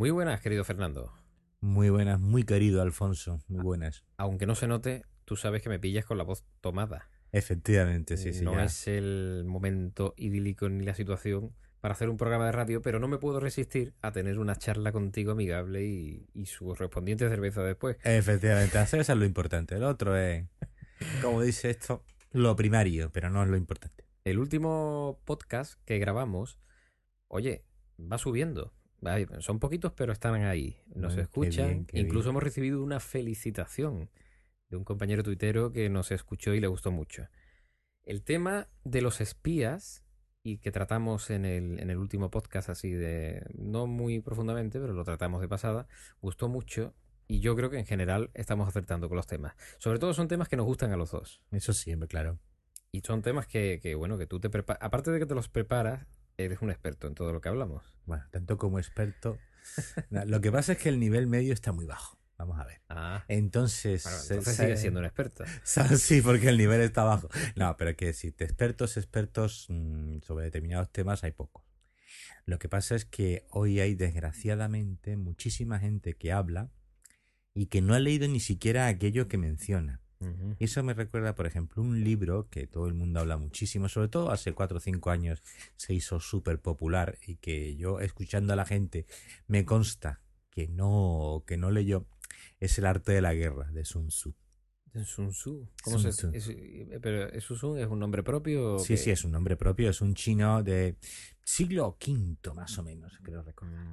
Muy buenas, querido Fernando. Muy buenas, muy querido Alfonso. Muy buenas. Aunque no se note, tú sabes que me pillas con la voz tomada. Efectivamente, sí, sí. no ya. es el momento idílico ni la situación para hacer un programa de radio, pero no me puedo resistir a tener una charla contigo amigable y, y su correspondiente cerveza después. Efectivamente, hacer eso es lo importante. El otro es, como dice esto, lo primario, pero no es lo importante. El último podcast que grabamos, oye, va subiendo. Son poquitos, pero están ahí. Nos Mm, qué escuchan. bien, qué Incluso bien. hemos recibido una felicitación de un compañero tuitero que nos escuchó y le gustó mucho. El tema de los espías, y que tratamos en el, en el último podcast así de... No muy profundamente, pero lo tratamos de pasada, gustó mucho. Y yo creo que en general estamos acertando con los temas. Sobre todo son temas que nos gustan a los dos. Eso siempre, claro. Y son temas que, que, bueno, que tú te preparas. Aparte de que te los preparas, eres un experto en todo lo que hablamos. Bueno, tanto como experto. Lo que pasa es que el nivel medio está muy bajo. Vamos a ver. Ah. Entonces, Bueno, entonces sigues siendo un experto. Sí, porque el nivel está bajo. No, pero que si te expertos, expertos mm, sobre determinados temas hay pocos. Lo que pasa es que hoy hay desgraciadamente muchísima gente que habla y que no ha leído ni siquiera aquello que menciona. Y eso me recuerda, por ejemplo, un libro que todo el mundo habla muchísimo, sobre todo hace cuatro o cinco años se hizo súper popular y que yo escuchando a la gente me consta que no, que no leyó, es El arte de la guerra de Sun Tzu. Sun Tzu. ¿Cómo Sun se Tzu. es- pero ¿es Sun Tzu es un nombre propio? Sí, sí, es un nombre propio, es un chino de siglo V más o menos, creo recordar.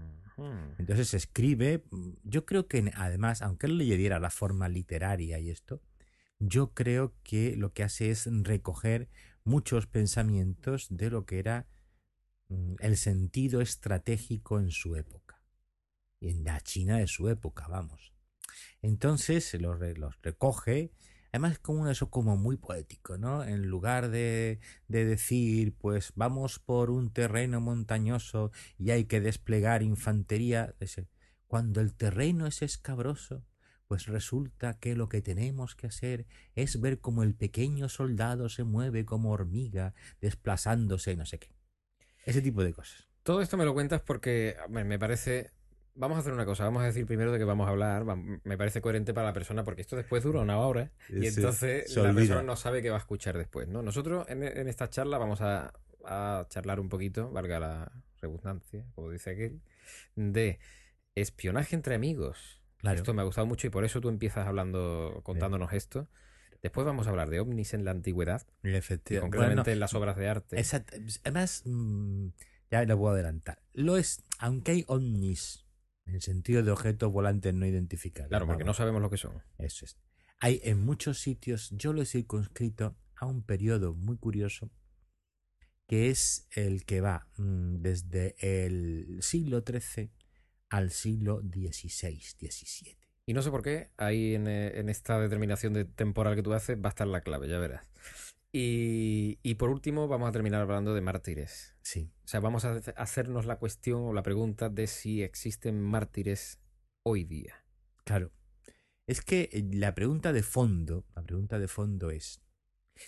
Entonces escribe, mm, yo creo que además, aunque él le diera la forma literaria y esto, yo creo que lo que hace es recoger muchos pensamientos de lo que era mm, el sentido estratégico en su época. En la China de su época, vamos. Entonces los, re- los recoge, además como eso como muy poético, ¿no? En lugar de, de decir, pues vamos por un terreno montañoso y hay que desplegar infantería, cuando el terreno es escabroso, pues resulta que lo que tenemos que hacer es ver cómo el pequeño soldado se mueve como hormiga, desplazándose, no sé qué. Ese tipo de cosas. Todo esto me lo cuentas porque me parece... Vamos a hacer una cosa, vamos a decir primero de qué vamos a hablar. Me parece coherente para la persona porque esto después dura una hora y entonces la persona no sabe qué va a escuchar después, ¿no? Nosotros en, en esta charla vamos a, a charlar un poquito, valga la redundancia, como dice aquel, de espionaje entre amigos. Claro. Esto me ha gustado mucho y por eso tú empiezas hablando, contándonos esto. Después vamos a hablar de ovnis en la antigüedad, Efectivamente. concretamente en las obras de arte. Exacto. Además, mm, ya lo puedo adelantar. Lo es, aunque hay ovnis, en el sentido de objetos volantes no identificados. Claro, porque no sabemos lo que son. Eso es. Hay en muchos sitios, yo lo he circunscrito a un periodo muy curioso, que es el que va mm, desde el siglo XIII al siglo XVI, XVII. Y no sé por qué, ahí en, eh, en esta determinación de temporal que tú haces va a estar la clave, ya verás. Y, y por último vamos a terminar hablando de mártires. Sí. O sea, vamos a hace- hacernos la cuestión o la pregunta de si existen mártires hoy día. Claro. Es que eh, la pregunta de fondo, la pregunta de fondo es,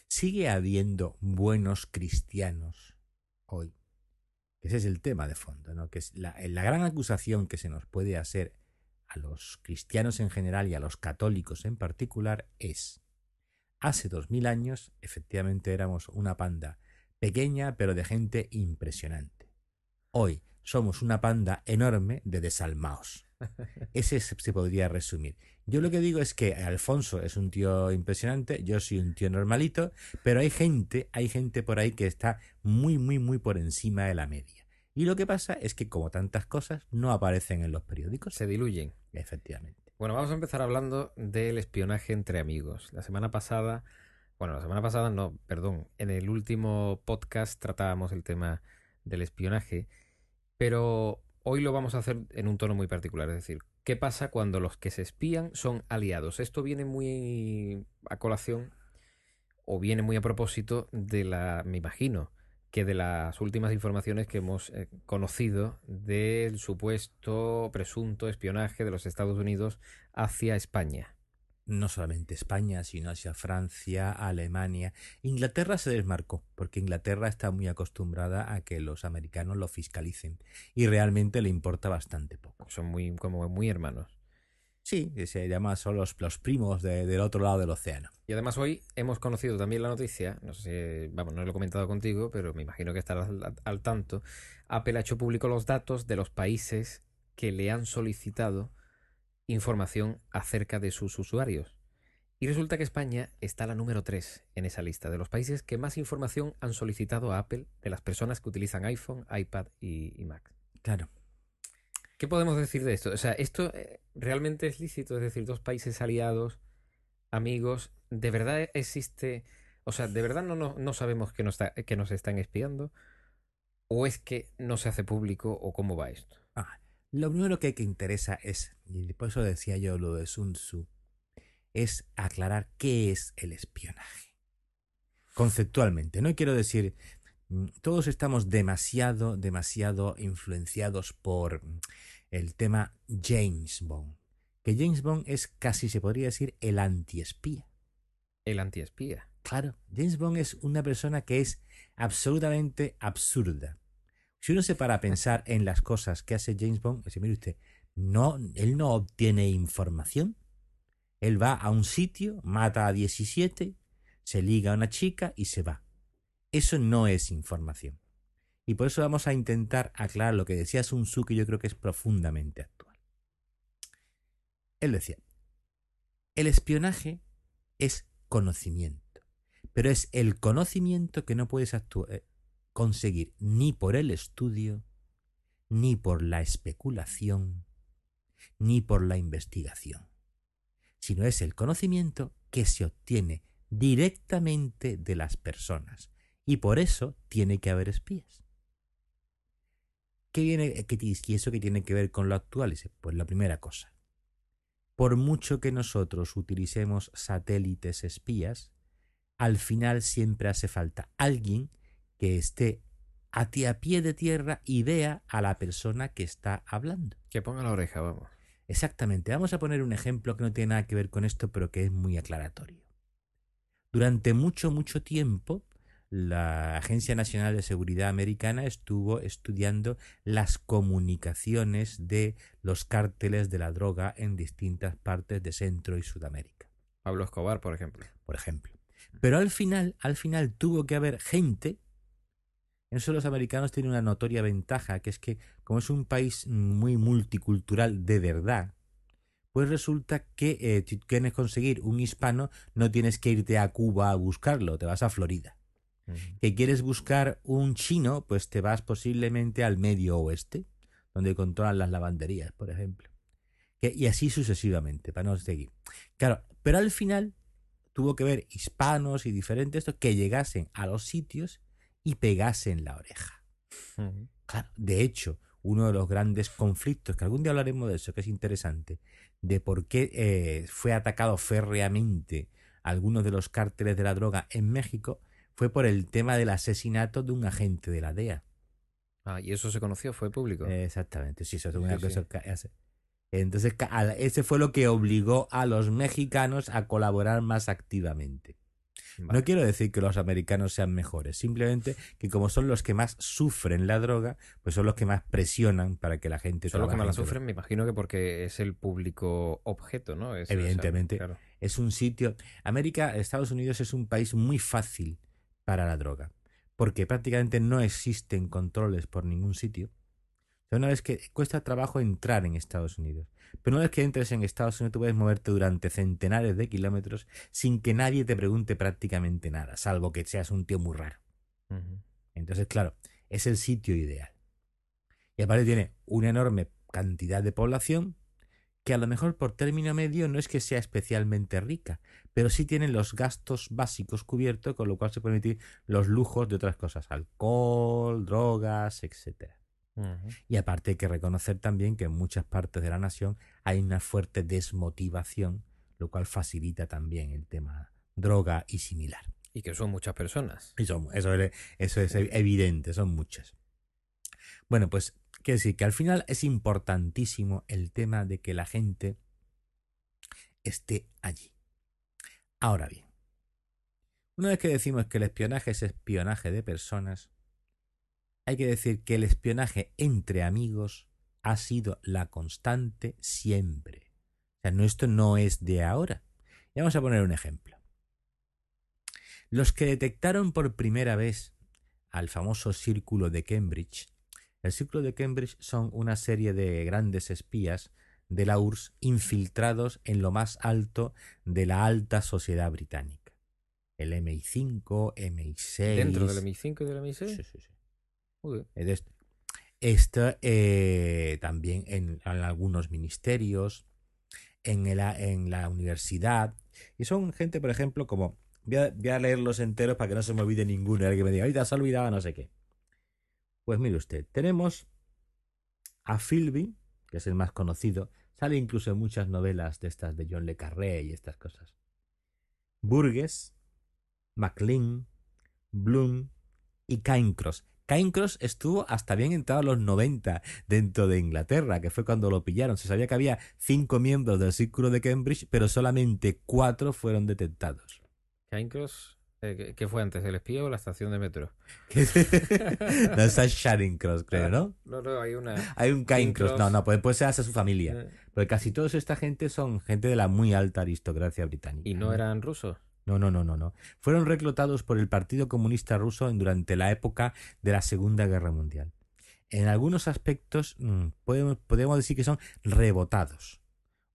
¿sigue habiendo buenos cristianos hoy? Ese es el tema de fondo, ¿no? Que es la, la gran acusación que se nos puede hacer a los cristianos en general y a los católicos en particular es, hace dos mil años efectivamente éramos una panda pequeña pero de gente impresionante. Hoy somos una panda enorme de desalmaos. Ese se se podría resumir. Yo lo que digo es que Alfonso es un tío impresionante, yo soy un tío normalito, pero hay gente, hay gente por ahí que está muy, muy, muy por encima de la media. Y lo que pasa es que como tantas cosas no aparecen en los periódicos. Se diluyen. Efectivamente. Bueno, vamos a empezar hablando del espionaje entre amigos. La semana pasada, bueno, la semana pasada no, perdón, en el último podcast tratábamos el tema del espionaje, pero hoy lo vamos a hacer en un tono muy particular, es decir, ¿qué pasa cuando los que se espían son aliados? Esto viene muy a colación o viene muy a propósito de la, me imagino, que de las últimas informaciones que hemos eh, conocido del supuesto presunto espionaje de los Estados Unidos hacia España. no solamente España, sino hacia Francia, Alemania. Inglaterra se desmarcó, porque Inglaterra está muy acostumbrada a que los americanos lo fiscalicen y realmente le importa bastante poco. Son muy, como muy hermanos. Sí, se llama son los, los primos de- del otro lado del océano. Y además hoy hemos conocido también la noticia, no sé si, vamos, no lo he comentado contigo, pero me imagino que estarás al, al tanto. Apple ha hecho público los datos de los países que le han solicitado información acerca de sus usuarios. Y resulta que España está la número 3 en esa lista de los países que más información han solicitado a Apple de las personas que utilizan iPhone, iPad y, y Mac. Claro. ¿Qué podemos decir de esto? O sea, ¿esto eh, realmente es lícito? Es decir, dos países aliados, amigos, ¿de verdad existe? O sea, ¿de verdad no, no, no sabemos que nos, está- que nos están espiando? ¿O es que no se hace público o cómo va esto? Ah, lo primero que, que interesa es, y por eso decía yo lo de Sun Tzu, es aclarar qué es el espionaje. Conceptualmente, no quiero decir, todos estamos demasiado, demasiado influenciados por mm, el tema James Bond. Que James Bond es casi, se podría decir, el antiespía. El antiespía. Claro, James Bond es una persona que es absolutamente absurda. Si uno se para a pensar en las cosas que hace James Bond, dice, mire usted, no, él no obtiene información. Él va a un sitio, mata a 17, se liga a una chica y se va. Eso no es información. Y por eso vamos a intentar aclarar lo que decía Sun Tzu, que yo creo que es profundamente actual. Él decía, el espionaje es conocimiento, pero es el conocimiento que no puedes eh, conseguir ni por el estudio, ni por la especulación, ni por la investigación, sino es el conocimiento que se obtiene directamente de las personas y por eso tiene que haber espías. ¿Qué viene, qué, ti- y eso que tiene que ver con lo actual? Pues la primera cosa, por mucho que nosotros utilicemos satélites espías, al final siempre hace falta alguien que esté a, ti- a pie de tierra y vea a la persona que está hablando. Que ponga la oreja, vamos. Exactamente. Vamos a poner un ejemplo que no tiene nada que ver con esto, pero que es muy aclaratorio. Durante mucho, mucho tiempo, la Agencia Nacional de Seguridad Americana estuvo estudiando las comunicaciones de los cárteles de la droga en distintas partes de Centro y Sudamérica Pablo Escobar, por ejemplo. por ejemplo. Pero al final, al final tuvo que haber gente. En eso los americanos tienen una notoria ventaja, que es que como es un país muy multicultural de verdad, pues resulta que eh, si quieres conseguir un hispano, no tienes que irte a Cuba a buscarlo, te vas a Florida. Que quieres buscar un chino, pues te vas posiblemente al medio oeste, donde controlan las lavanderías, por ejemplo. Que- y así sucesivamente, para no seguir. Claro, pero al final tuvo que ver hispanos y diferentes que llegasen a los sitios y pegasen la oreja. Claro, de hecho, uno de los grandes conflictos, que algún día hablaremos de eso, que es interesante, de por qué eh, fue atacado férreamente algunos de los cárteles de la droga en México, fue por el tema del asesinato de un agente de la DEA. Ah, y eso se conoció, fue público. Exactamente, sí, eso es Sí, una sí. cosa hace. Entonces, ese fue lo que obligó a los mexicanos a colaborar más activamente. Vale. No quiero decir que los americanos sean mejores, simplemente que como son los que más sufren la droga, pues son los que más presionan para que la gente Son los que más la sufren, me imagino que porque es el público objeto, ¿no? Es- o sea, Evidentemente. claro. es un sitio. América, Estados Unidos es un país muy fácil para la droga, porque prácticamente no existen controles por ningún sitio. Una vez que cuesta trabajo entrar en Estados Unidos, pero una vez que entres en Estados Unidos, tú puedes moverte durante centenares de kilómetros sin que nadie te pregunte prácticamente nada, salvo que seas un tío muy raro. Entonces, claro, es el sitio ideal. Y aparte tiene una enorme cantidad de población que a lo mejor por término medio no es que sea especialmente rica, pero sí tiene los gastos básicos cubiertos, con lo cual se pueden emitir los lujos de otras cosas, alcohol, drogas. Ujú. Y aparte hay que reconocer también que en muchas partes de la nación hay una fuerte desmotivación, lo cual facilita también el tema droga y similar. Y que son muchas personas. Y son- eso, es- eso es evidente, son muchas. Bueno, pues quiero decir que al final es importantísimo el tema de que la gente esté allí. Ahora bien, una vez que decimos que el espionaje es espionaje de personas, hay que decir que el espionaje entre amigos ha sido la constante siempre. O sea, no, esto no es de ahora. Y vamos a poner un ejemplo. Los que detectaron por primera vez al famoso círculo de Cambridge, el círculo de Cambridge son una serie de grandes espías de la URSS infiltrados en lo más alto de la alta sociedad británica. El MI5, MI6. ¿Dentro del MI5 y del MI6? Sí, sí, sí. Esto eh, también en, algunos ministerios, en, en la universidad. Y son gente, por ejemplo, como Voy a, leerlos enteros para que no se me olvide ninguno. Alguien me diga, ahorita se ha olvidado no sé qué. Pues mire usted, tenemos a Philby, que es el más conocido. Sale incluso en muchas novelas de estas de John Le Carré y estas cosas. Burgess, MacLean, Bloom y Cairncross. Cairncross estuvo hasta bien entrado a los 90 dentro de Inglaterra, que fue cuando lo pillaron. Se sabía que había cinco miembros del Círculo de Cambridge, pero solamente cuatro fueron detectados. Cairncross, eh, ¿qué fue antes, el espía o la estación de metro? no, es Sharing Cross, creo, ah, ¿no? No, no, hay una. Hay un Cairncross. No, no, puede, ser hasta su familia. Eh. Porque casi toda esta gente son gente de la muy alta aristocracia británica. ¿Y no eran rusos? No, no, no, no, no. Fueron reclutados por el Partido Comunista Ruso durante la época de la Segunda Guerra Mundial. En algunos aspectos mm, podemos, podemos decir que son rebotados.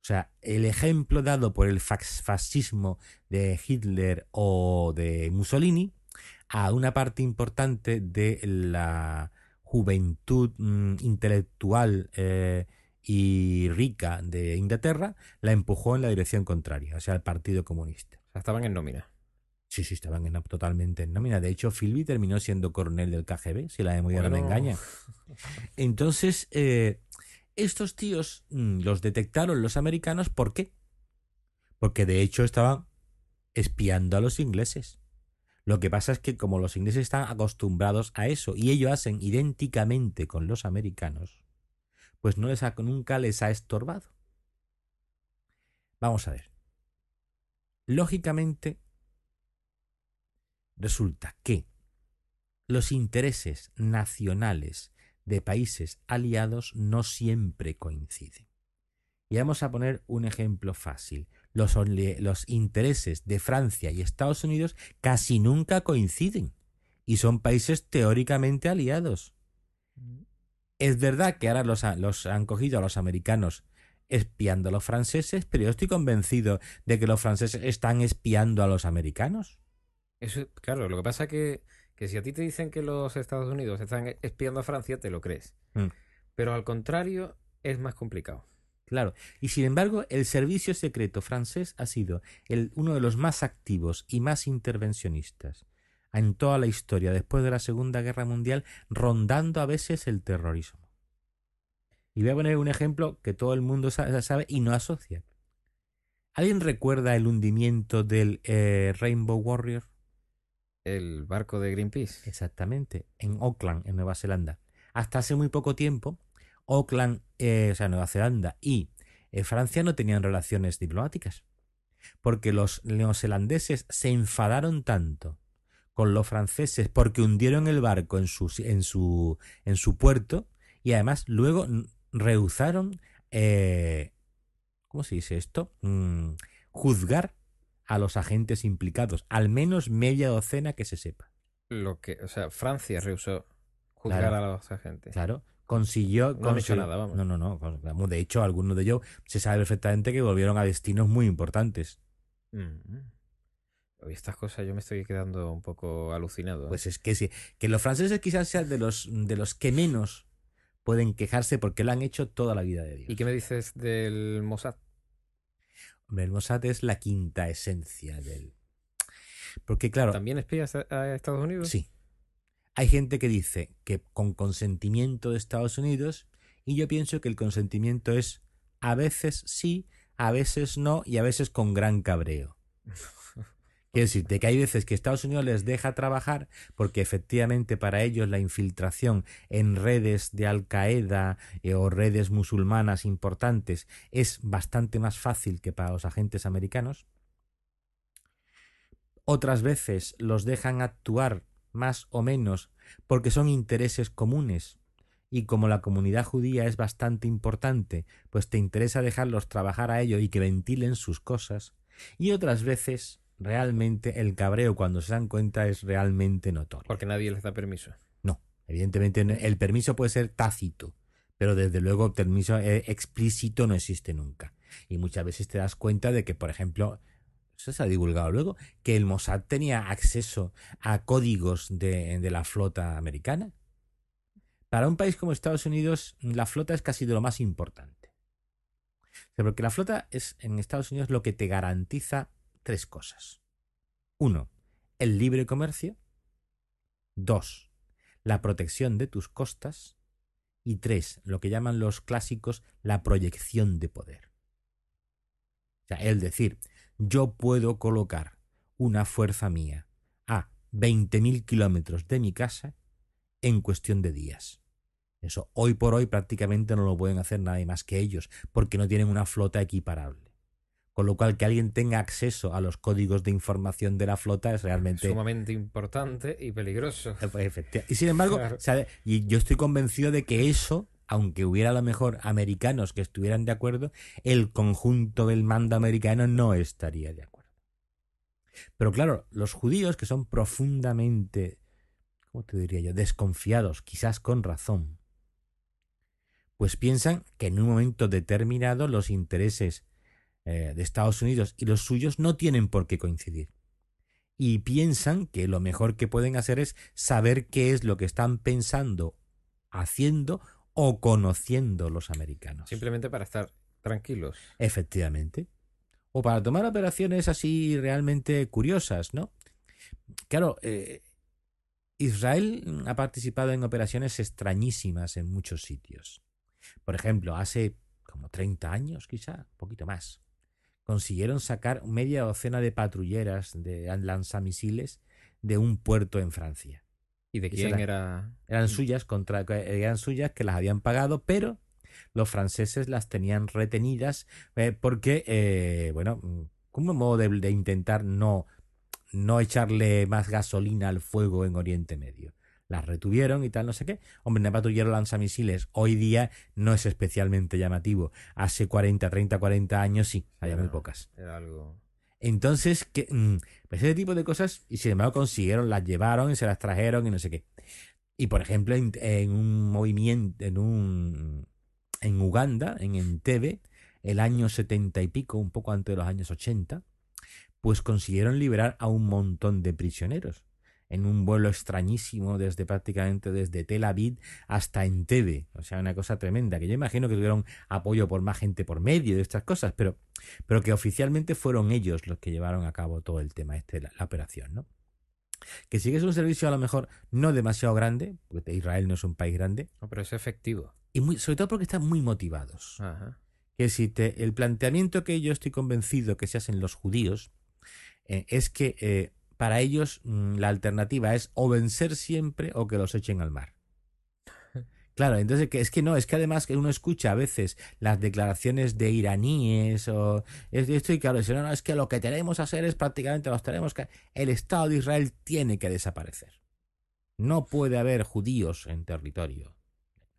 O sea, el ejemplo dado por el fascismo de Hitler o de Mussolini a una parte importante de la juventud mm, intelectual eh, y rica de Inglaterra la empujó en la dirección contraria, o sea, el Partido Comunista. O sea, estaban en nómina. Sí, sí, estaban en, totalmente en nómina. De hecho, Philby terminó siendo coronel del KGB, si la memoria no me engaña. Entonces, eh, estos tíos mm, los detectaron los americanos, ¿por qué? Porque de hecho estaban espiando a los ingleses. Lo que pasa es que como los ingleses están acostumbrados a eso y ellos hacen idénticamente con los americanos, pues no les ha, nunca les ha estorbado. Vamos a ver. Lógicamente, resulta que los intereses nacionales de países aliados no siempre coinciden. Y vamos a poner un ejemplo fácil. Los, intereses de Francia y Estados Unidos casi nunca coinciden y son países teóricamente aliados. Es verdad que ahora los, los han cogido a los americanos espiando a los franceses, pero yo estoy convencido de que los franceses están espiando a los americanos. Eso, claro, lo que pasa que que si a ti te dicen que los Estados Unidos están espiando a Francia, te lo crees. Mm. Pero al contrario, es más complicado. Claro. Y sin embargo, el servicio secreto francés ha sido el, uno de los más activos y más intervencionistas en toda la historia después de la Segunda Guerra Mundial, rondando a veces el terrorismo. Y voy a poner un ejemplo que todo el mundo sabe, y no asocia. ¿Alguien recuerda el hundimiento del eh, Rainbow Warrior? El barco de Greenpeace. Exactamente, en Auckland, en Nueva Zelanda. Hasta hace muy poco tiempo, Auckland, eh, o sea, Nueva Zelanda y eh, Francia no tenían relaciones diplomáticas. Porque los neozelandeses se enfadaron tanto con los franceses porque hundieron el barco en su, en su, en su puerto y además luego rehusaron, eh, ¿cómo se dice esto? Mm, juzgar a los agentes implicados, al menos media docena que se sepa. Lo que, o sea, Francia rehusó juzgar a los agentes. Claro, consiguió. No han hecho nada, vamos. No, no, no. De hecho, algunos de ellos se sabe perfectamente que volvieron a destinos muy importantes. Mm. estas cosas yo me estoy quedando un poco alucinado. ¿eh? Pues es que sí. Que los franceses quizás sean de los, de los que menos pueden quejarse porque lo han hecho toda la vida de Dios. ¿Y qué me dices del Mossad? El Mossad es la quinta esencia del... Porque claro... ¿También espías a Estados Unidos? Sí. Hay gente que dice que con consentimiento de Estados Unidos y yo pienso que el consentimiento es a veces sí, a veces no y a veces con gran cabreo. Quiero decirte que hay veces que Estados Unidos les deja trabajar porque efectivamente para ellos la infiltración en redes de Al Qaeda eh, o redes musulmanas importantes es bastante más fácil que para los agentes americanos. otras veces los dejan actuar más o menos porque son intereses comunes y como la comunidad judía es bastante importante, pues te interesa dejarlos trabajar a ello y que ventilen sus cosas, y otras veces realmente el cabreo cuando se dan cuenta es realmente notorio. Porque nadie les da permiso. No, evidentemente el permiso puede ser tácito, pero desde luego el permiso eh, explícito no existe nunca. Y muchas veces te das cuenta de que, por ejemplo, eso se ha divulgado luego, que el Mossad tenía acceso a códigos de, de la flota americana. Para un país como Estados Unidos, la flota es casi de lo más importante. porque la flota es en Estados Unidos lo que te garantiza tres cosas. Uno, el libre comercio. Dos, la protección de tus costas. Y tres, lo que llaman los clásicos la proyección de poder. O sea, es decir, yo puedo colocar una fuerza mía a 20.000 kilómetros de mi casa en cuestión de días. Eso hoy por hoy prácticamente no lo pueden hacer nadie más que ellos, porque no tienen una flota equiparable. Con lo cual, que alguien tenga acceso a los códigos de información de la flota es realmente. Sumamente importante y peligroso. Y sin embargo, y yo estoy convencido de que eso, aunque hubiera a lo mejor americanos que estuvieran de acuerdo, el conjunto del mando americano no estaría de acuerdo. Pero claro, los judíos, que son profundamente, ¿cómo te diría yo?, desconfiados, quizás con razón, pues piensan que en un momento determinado los intereses eh, de Estados Unidos y los suyos no tienen por qué coincidir. Y piensan que lo mejor que pueden hacer es saber qué es lo que están pensando, haciendo o conociendo los americanos. Simplemente para estar tranquilos. Efectivamente. O para tomar operaciones así realmente curiosas, ¿no? Claro, eh, Israel ha participado en operaciones extrañísimas en muchos sitios. Por ejemplo, hace como 30 años, quizá, un poquito más, consiguieron sacar media docena de patrulleras de lanzamisiles de un puerto en Francia. ¿Y de quién era? Eran suyas, contra, eran suyas que las habían pagado, pero los franceses las tenían retenidas eh, porque, eh, bueno, como modo de, intentar no, no echarle más gasolina al fuego en Oriente Medio las retuvieron y tal, no sé qué. Hombre, un patrullero lanzamisiles hoy día no es especialmente llamativo. Hace 40, 30, 40 años sí, había muy pocas. Era algo... Entonces, que, mm, pues ese tipo de cosas, y sin embargo consiguieron, las llevaron y se las trajeron y no sé qué. Y por ejemplo, en, un movimiento, en un. En Uganda, en Entebbe, el año setenta y pico, un poco antes de los años 80, pues consiguieron liberar a un montón de prisioneros en un vuelo extrañísimo desde prácticamente desde Tel Aviv hasta Entebbe. O sea, una cosa tremenda, que yo imagino que tuvieron apoyo por más gente por medio de estas cosas, pero, pero que oficialmente fueron ellos los que llevaron a cabo todo el tema este, la, operación, ¿no? Que sí que es un servicio a lo mejor no demasiado grande, porque Israel no es un país grande. No, pero es efectivo. Y muy, sobre todo porque están muy motivados. Que si te, el planteamiento que yo estoy convencido que se hacen los judíos eh, es que eh, para ellos mm, la alternativa es o vencer siempre o que los echen al mar. Claro, entonces que es que no, es que además que uno escucha a veces las declaraciones de iraníes o esto y claro, no, no, es que lo que tenemos que hacer es prácticamente los tenemos que el Estado de Israel tiene que desaparecer. No puede haber judíos en territorio.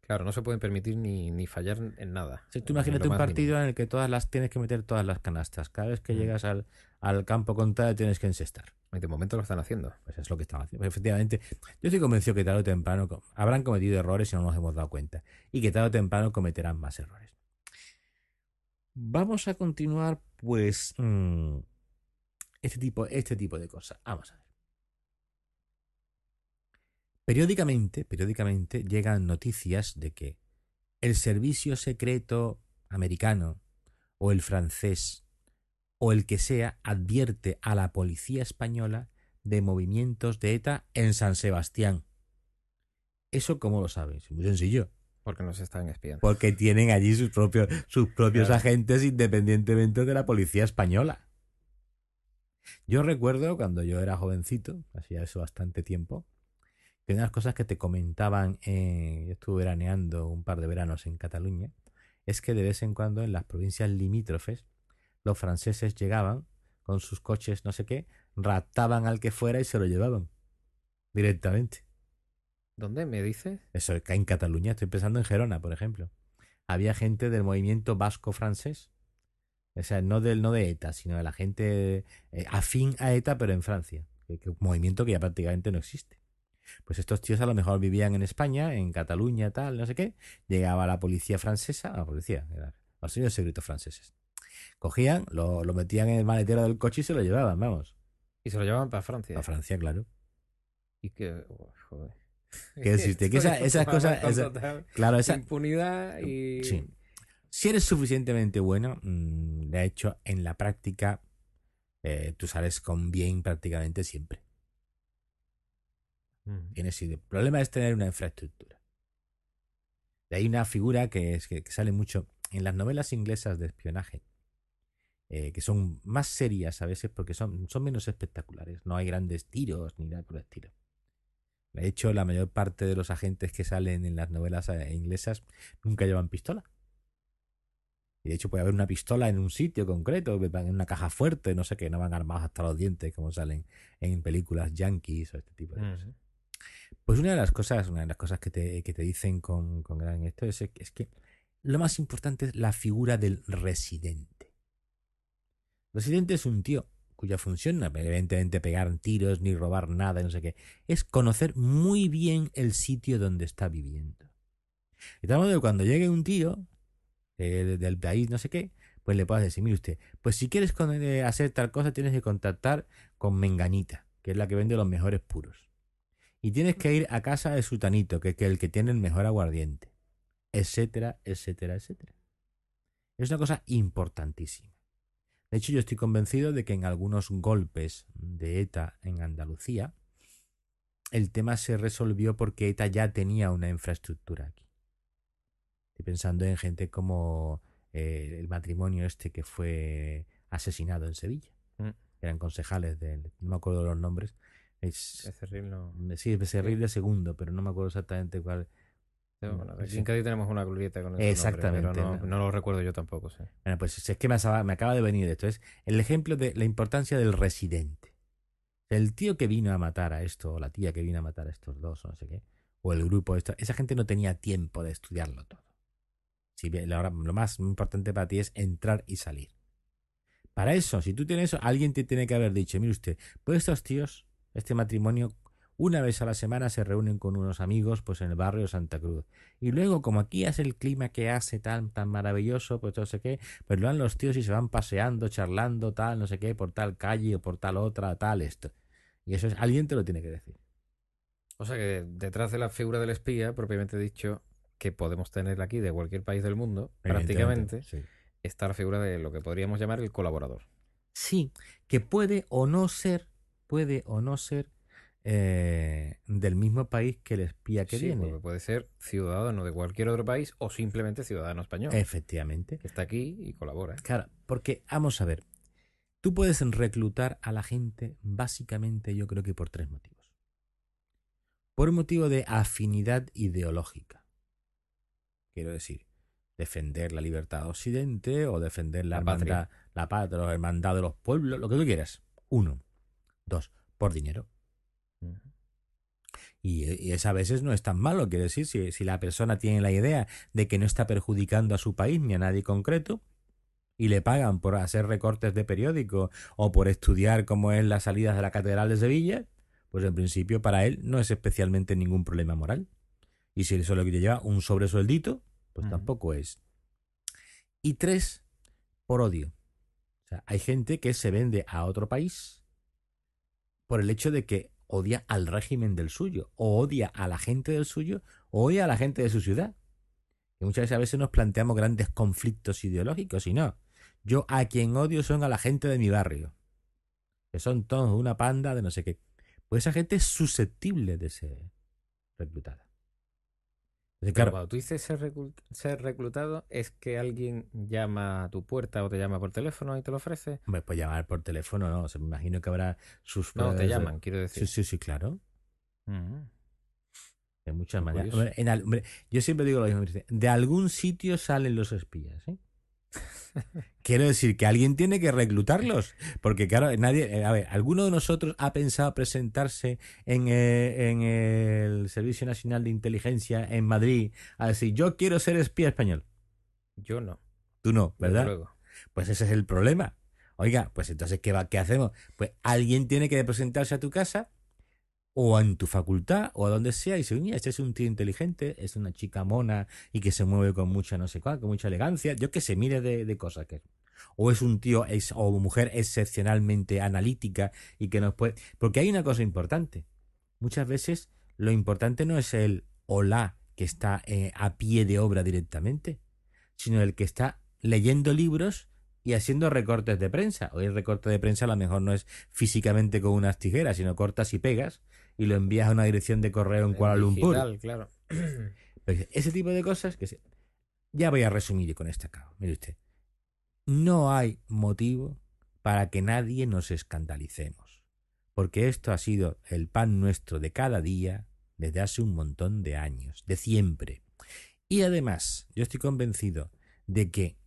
Claro, no se pueden permitir ni, ni fallar en nada. Si tú imagínate un partido en el que todas las tienes que meter todas las canastas. Cada vez que mm. llegas al, al campo contrario tienes que encestar. De momento lo están haciendo. Pues es lo que están haciendo. Efectivamente, yo estoy convencido que tarde o temprano habrán cometido errores y no nos hemos dado cuenta. Y que tarde o temprano cometerán más errores. Vamos a continuar, pues, mm, este, tipo, este tipo de cosas. Vamos a ver. Periódicamente, periódicamente llegan noticias de que el servicio secreto americano o el francés o el que sea advierte a la policía española de movimientos de ETA en San Sebastián. ¿Eso cómo lo sabes? Muy sencillo. Porque nos están espiando. Porque tienen allí sus propios, sus propios agentes independientemente de la policía española. Yo recuerdo cuando yo era jovencito, hacía eso bastante tiempo, que una de las cosas que te comentaban, yo estuve veraneando un par de veranos en Cataluña, es que de vez en cuando en las provincias limítrofes los franceses llegaban con sus coches, no sé qué, raptaban al que fuera y se lo llevaban directamente. ¿Dónde me dices? Eso en Cataluña, estoy pensando en Gerona, por ejemplo. Había gente del movimiento vasco francés. O sea, no, del, no de ETA, sino de la gente eh, afín a ETA, pero en Francia. Que, que un movimiento que ya prácticamente no existe. Pues estos tíos a lo mejor vivían en España, en Cataluña, tal, no sé qué. Llegaba la policía francesa, la policía, los señores secretos franceses. Cogían, lo, lo, metían en el maletero del coche y se lo llevaban, vamos. Y se lo llevaban para Francia. Para Francia, claro. Y que, oh, joder. Que esa, esas cosas. Esa, claro, esa. Impunidad y. Sí. Si eres suficientemente bueno, mmm, de hecho, en la práctica, eh, tú sales con bien prácticamente siempre. Mm. El problema es tener una infraestructura. De ahí una figura que, es, que, que sale mucho en las novelas inglesas de espionaje, eh, que son más serias a veces porque son, son menos espectaculares. No hay grandes tiros ni nada por el estilo. De hecho, la mayor parte de los agentes que salen en las novelas eh, inglesas nunca llevan pistola. Y de hecho puede haber una pistola en un sitio concreto, en una caja fuerte, no sé qué, no van armados hasta los dientes como salen en películas yankees o este tipo de cosas. Pues una de las cosas, una de las cosas que te, que te dicen con, con gran esto es, es que lo más importante es la figura del residente. Residente es un tío cuya función no es evidentemente pegar tiros ni robar nada, no sé qué, es conocer muy bien el sitio donde está viviendo. Modo que cuando llegue un tío eh, del país, no sé qué, pues le puedas decir, mire usted, pues si quieres hacer tal cosa tienes que contactar con Menganita, que es la que vende los mejores puros. Y tienes que ir a casa de Sutanito, que es el que tiene el mejor aguardiente, etcétera, etcétera, etcétera. Es una cosa importantísima. De hecho, yo estoy convencido de que en algunos golpes de ETA en Andalucía, el tema se resolvió porque ETA ya tenía una infraestructura aquí. Estoy pensando en gente como eh, el matrimonio este que fue asesinado en Sevilla. Mm. Eran concejales del... No me acuerdo los nombres. Es, Becerril no. Sí, Becerril de segundo, pero no me acuerdo exactamente cuál. Bueno, aquí en Cádiz tenemos una glorieta con ese Exactamente. nombre, pero no, no, lo recuerdo yo tampoco. Sí. Bueno, pues es que me, me acaba de venir esto. Es el ejemplo de la importancia del residente. El tío que vino a matar a esto, o la tía que vino a matar a estos dos, o no sé qué, o el grupo, esto, esa gente no tenía tiempo de estudiarlo todo. Si bien, lo, lo más importante para ti es entrar y salir. Para eso, si tú tienes eso, alguien te tiene que haber dicho, mire usted, pues estos tíos, este matrimonio, una vez a la semana se reúnen con unos amigos pues en el barrio Santa Cruz. Y luego, como aquí hace el clima que hace tan, tan maravilloso, pues no sé qué, pues lo dan los tíos y se van paseando, charlando, tal, no sé qué, por tal calle o por tal otra, tal, esto. Y eso es, alguien te lo tiene que decir. O sea que detrás de la figura del espía, propiamente dicho, que podemos tener aquí de cualquier país del mundo, prácticamente, sí. está la figura de lo que podríamos llamar el colaborador. Sí, que puede o no ser, puede o no ser eh, del mismo país que el espía que sí, viene. Porque puede ser ciudadano de cualquier otro país o simplemente ciudadano español. Efectivamente. Que está aquí y colabora. Claro, porque vamos a ver, tú puedes reclutar a la gente básicamente yo creo que por tres motivos. Por un motivo de afinidad ideológica. Quiero decir, defender la libertad de Occidente o defender la, La patria. hermandad, la patria, la hermandad de los pueblos, lo que tú quieras. Uno. Dos, por dinero. Y, y eso a veces no es tan malo, quiero decir, si, si la persona tiene la idea de que no está perjudicando a su país ni a nadie concreto, y le pagan por hacer recortes de periódico o por estudiar cómo es las salidas de la Catedral de Sevilla, pues en principio para él no es especialmente ningún problema moral. Y si eso lo que lleva un sobresueldito, pues tampoco es. Y tres, por odio. O sea, hay gente que se vende a otro país por el hecho de que odia al régimen del suyo, o odia a la gente del suyo, o odia a la gente de su ciudad. Y muchas veces a veces nos planteamos grandes conflictos ideológicos, y no. Yo a quien odio son a la gente de mi barrio, que son todos una panda de no sé qué. Pues esa gente es susceptible de ser reclutada. Claro, cuando tú dices ser, reclu- ser reclutado, es que alguien llama a tu puerta o te llama por teléfono y te lo ofrece. hombre, pues llamar por teléfono, no. O sea, me imagino que habrá sus. No, te llaman, quiero Sí, decir. sí, sí, claro. Ujú. De muchas maneras. en hombre, yo siempre digo lo mismo. De algún sitio salen los espías, ¿eh? Quiero decir que alguien tiene que reclutarlos, porque claro, nadie, eh, a ver, ¿alguno de nosotros ha pensado presentarse en, eh, en el Servicio Nacional de Inteligencia en Madrid a decir, yo quiero ser espía español? Yo no. Tú no, ¿verdad? luego. Pues ese es el problema. Oiga, pues entonces, ¿qué, va, ¿qué hacemos? Pues alguien tiene que presentarse a tu casa o en tu facultad o a donde sea y decir, mira, este es un tío inteligente, es una chica mona y que se mueve con mucha no sé cuál, con mucha elegancia, yo que se mire de, cosas que o es un tío es, o mujer excepcionalmente analítica y que nos puede... Porque hay una cosa importante. Muchas veces lo importante no es el hola que está eh, a pie de obra directamente, sino el que está leyendo libros y haciendo recortes de prensa. Hoy el recorte de prensa a lo mejor no es físicamente con unas tijeras, sino cortas y pegas y lo envías a una dirección de correo en Kuala Lumpur. Digital, claro. Ese tipo de cosas que se... Ya voy a resumir con este cabo. Mire usted. No hay motivo para que nadie nos escandalicemos. Porque esto ha sido el pan nuestro de cada día desde hace un montón de años, de siempre. Y además, yo estoy convencido de que